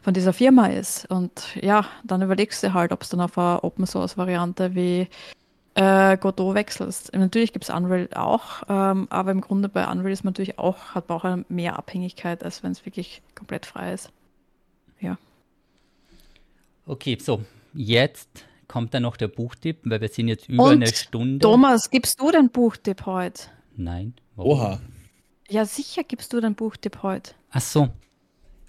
von dieser Firma ist. Und ja, dann überlegst du halt, ob es dann auf eine Open Source Variante wie äh, Godot wechselst. Natürlich gibt es Unreal auch, ähm, aber im Grunde bei Unreal ist man natürlich auch, hat man auch mehr Abhängigkeit, als wenn es wirklich komplett frei ist. Ja. Okay, so, jetzt kommt dann noch der Buchtipp, weil wir sind jetzt über Und eine Stunde. Thomas, gibst du den Buchtipp heute? Nein. Warum? Oha. Ja, sicher gibst du den Buchtipp heute. Ach so.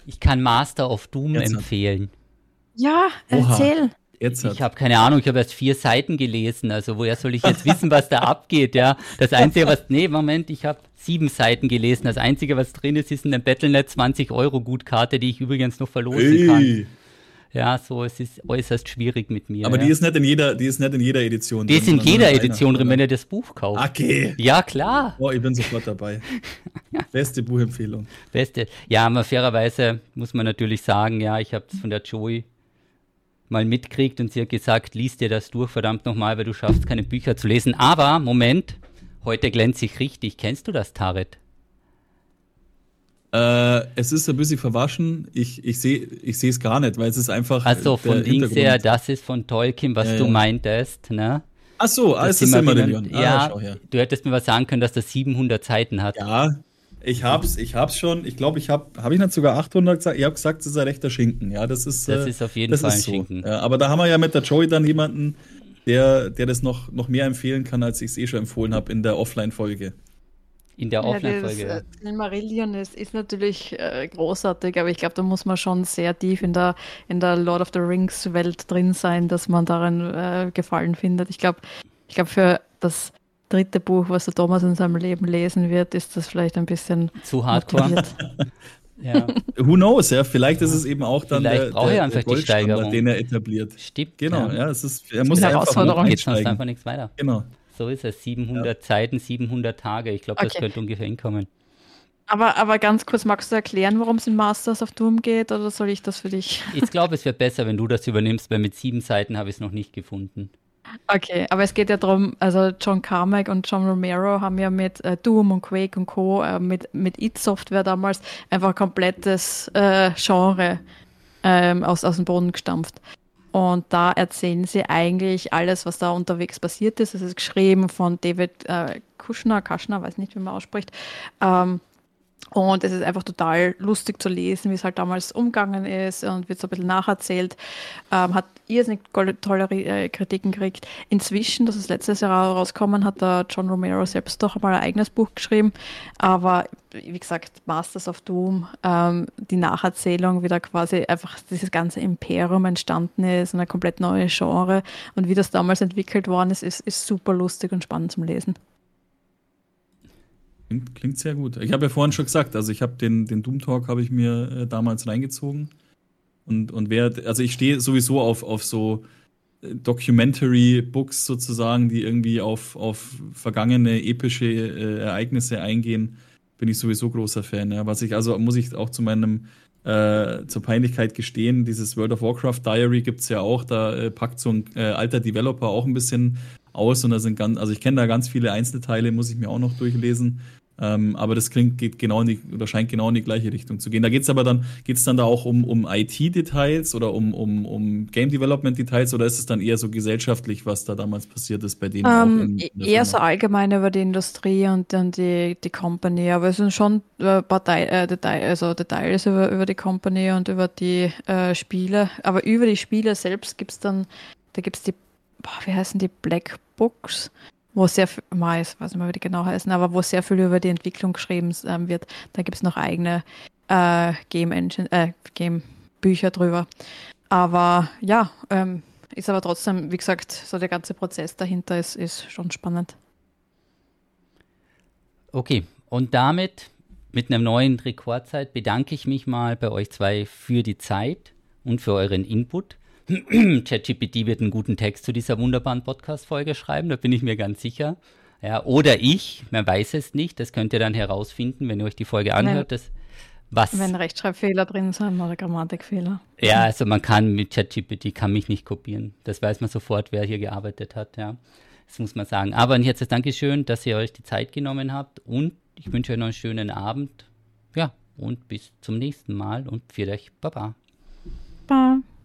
Ich kann Master of Doom Ernsthaft? empfehlen. Ja, Oha. erzähl. Jetzt hat Ich habe keine Ahnung, ich habe erst vier Seiten gelesen, also woher soll ich jetzt wissen, was da abgeht, ja? Das Einzige, was, nee, Moment, ich habe sieben Seiten gelesen. Das Einzige, was drin ist, ist eine Battlenet 20 Euro Gutkarte, die ich übrigens noch verlosen kann. Ja, so, es ist äußerst schwierig mit mir. Aber ja. die ist nicht in jeder, die ist nicht in jeder Edition. Die ist drin, jeder nur in einer, Edition drin, wenn ihr das Buch kauft. Okay. Ja, klar. Oh, ich bin sofort dabei. Beste Buchempfehlung. Beste. Ja, aber fairerweise muss man natürlich sagen, ja, ich habe es von der Joey mal mitkriegt und sie hat gesagt, lies dir das durch, verdammt nochmal, weil du schaffst keine Bücher zu lesen. Aber, Moment, heute glänze ich richtig. Kennst du das, Taret? Äh, es ist ein bisschen verwaschen. Ich, ich sehe ich es gar nicht, weil es ist einfach. Also äh, von links her, das ist von Tolkien, was Ja, du meintest, ne? Ach so, ah, ist Silmarillion. Silmarillion. Ah, ja, schau du hättest mir was sagen können, dass das 700 Seiten hat. Ja, ich hab's, ich hab's schon. Ich glaube, ich habe, habe ich nicht sogar 800 gesagt? Ihr habt gesagt, es ist ein rechter Schinken. Ja, das ist. Das äh, ist auf jeden das Fall ein so. Schinken. Ja, aber da haben wir ja mit der Joey dann jemanden, der, der das noch, noch mehr empfehlen kann, als ich es eh schon empfohlen habe in der Offline-Folge. In der Ja, Offline-Folge. das, äh, Silmarillion ist, ist natürlich äh, großartig, aber ich glaube, da muss man schon sehr tief in der, in der Lord of the Rings Welt drin sein, dass man darin äh, Gefallen findet. Ich glaube, ich glaube, für das dritte Buch, was der Thomas in seinem Leben lesen wird, ist das vielleicht ein bisschen Zu hardcore. ja, Who knows, ja, vielleicht ist es eben auch dann Vielleicht der, braucht er der, einfach der Goldstandard, den er etabliert. stimmt. Genau, ja, es ist, er muss eine einfach Herausforderung. Geht sonst einsteigen. einfach nichts weiter. Genau. So ist es. 700 Seiten, 700 Tage. Ich glaube, das Okay. könnte ungefähr hinkommen. Aber, aber ganz kurz, magst du erklären, worum es in Masters of Doom geht, oder soll ich das für dich? Ich glaube, es wird besser, wenn du das übernimmst, weil mit sieben Seiten habe ich es noch nicht gefunden. Okay, aber es geht ja darum, also John Carmack und John Romero haben ja mit äh, Doom und Quake und Co., äh, mit, mit id Software damals einfach ein komplettes äh, Genre ähm, aus, aus dem Boden gestampft. Und da erzählen sie eigentlich alles, was da unterwegs passiert ist. Es ist geschrieben von David äh, Kushner, Kaschner, weiß nicht, wie man ausspricht. Ähm, und es ist einfach total lustig zu lesen, wie es halt damals umgegangen ist und wird so ein bisschen nacherzählt. Ähm, hat irrsinnig tolle, äh, Kritiken gekriegt. Inzwischen, das ist letztes Jahr rausgekommen, hat der John Romero selbst doch mal ein eigenes Buch geschrieben. Aber wie gesagt, Masters of Doom, ähm, die Nacherzählung, wie da quasi einfach dieses ganze Imperium entstanden ist, eine komplett neue Genre und wie das damals entwickelt worden ist, ist, ist super lustig und spannend zum Lesen. Klingt, klingt sehr gut. Ich habe ja vorhin schon gesagt, also ich habe den, den Doom Talk habe ich mir äh, damals reingezogen. Und, und wer, also ich stehe sowieso auf, auf so äh, Documentary-Books sozusagen, die irgendwie auf, auf vergangene epische äh, Ereignisse eingehen, bin ich sowieso großer Fan. Ja. Was ich, also muss ich auch zu meinem äh, zur Peinlichkeit gestehen, dieses World of Warcraft Diary gibt's ja auch, da äh, packt so ein äh, alter Developer auch ein bisschen aus und da sind ganz, also ich kenne da ganz viele Einzelteile, muss ich mir auch noch durchlesen. Ähm, aber das klingt, geht genau in die, oder scheint genau in die gleiche Richtung zu gehen. Da geht's aber dann, geht's dann da auch um, um IT-Details oder um, um, um Game Development-Details oder ist es dann eher so gesellschaftlich, was da damals passiert ist bei denen? auch Ähm, in- in eher Firma? so allgemein über die Industrie und dann die, die Company, aber es sind schon äh, Partei, äh, Detail, also Details über, über die Company und über die äh, Spiele. Aber über die Spiele selbst gibt es dann, da gibt es die, boah, wie heißen die, Black Books, wo sehr viel, mal, ich weiß nicht mehr, wie die genau heißen, aber wo sehr viel über die Entwicklung geschrieben ähm, wird. Da gibt es noch eigene äh, Game Engine, äh, Game Bücher drüber. Aber ja, ähm, ist aber trotzdem, wie gesagt, so der ganze Prozess dahinter ist, ist schon spannend. Okay, und damit mit einer neuen Rekordzeit bedanke ich mich mal bei euch zwei für die Zeit und für euren Input. ChatGPT wird einen guten Text zu dieser wunderbaren Podcast-Folge schreiben, da bin ich mir ganz sicher. Ja, oder ich, man weiß es nicht, das könnt ihr dann herausfinden, wenn ihr euch die Folge anhört. Das, was, Wenn Rechtschreibfehler drin sind oder Grammatikfehler. ja, also man kann mit ChatGPT kann mich nicht kopieren. Das weiß man sofort, wer hier gearbeitet hat, ja. Das muss man sagen. Aber ein herzliches Dankeschön, dass ihr euch die Zeit genommen habt und ich wünsche euch noch einen schönen Abend. Ja, und bis zum nächsten Mal und für euch. Baba.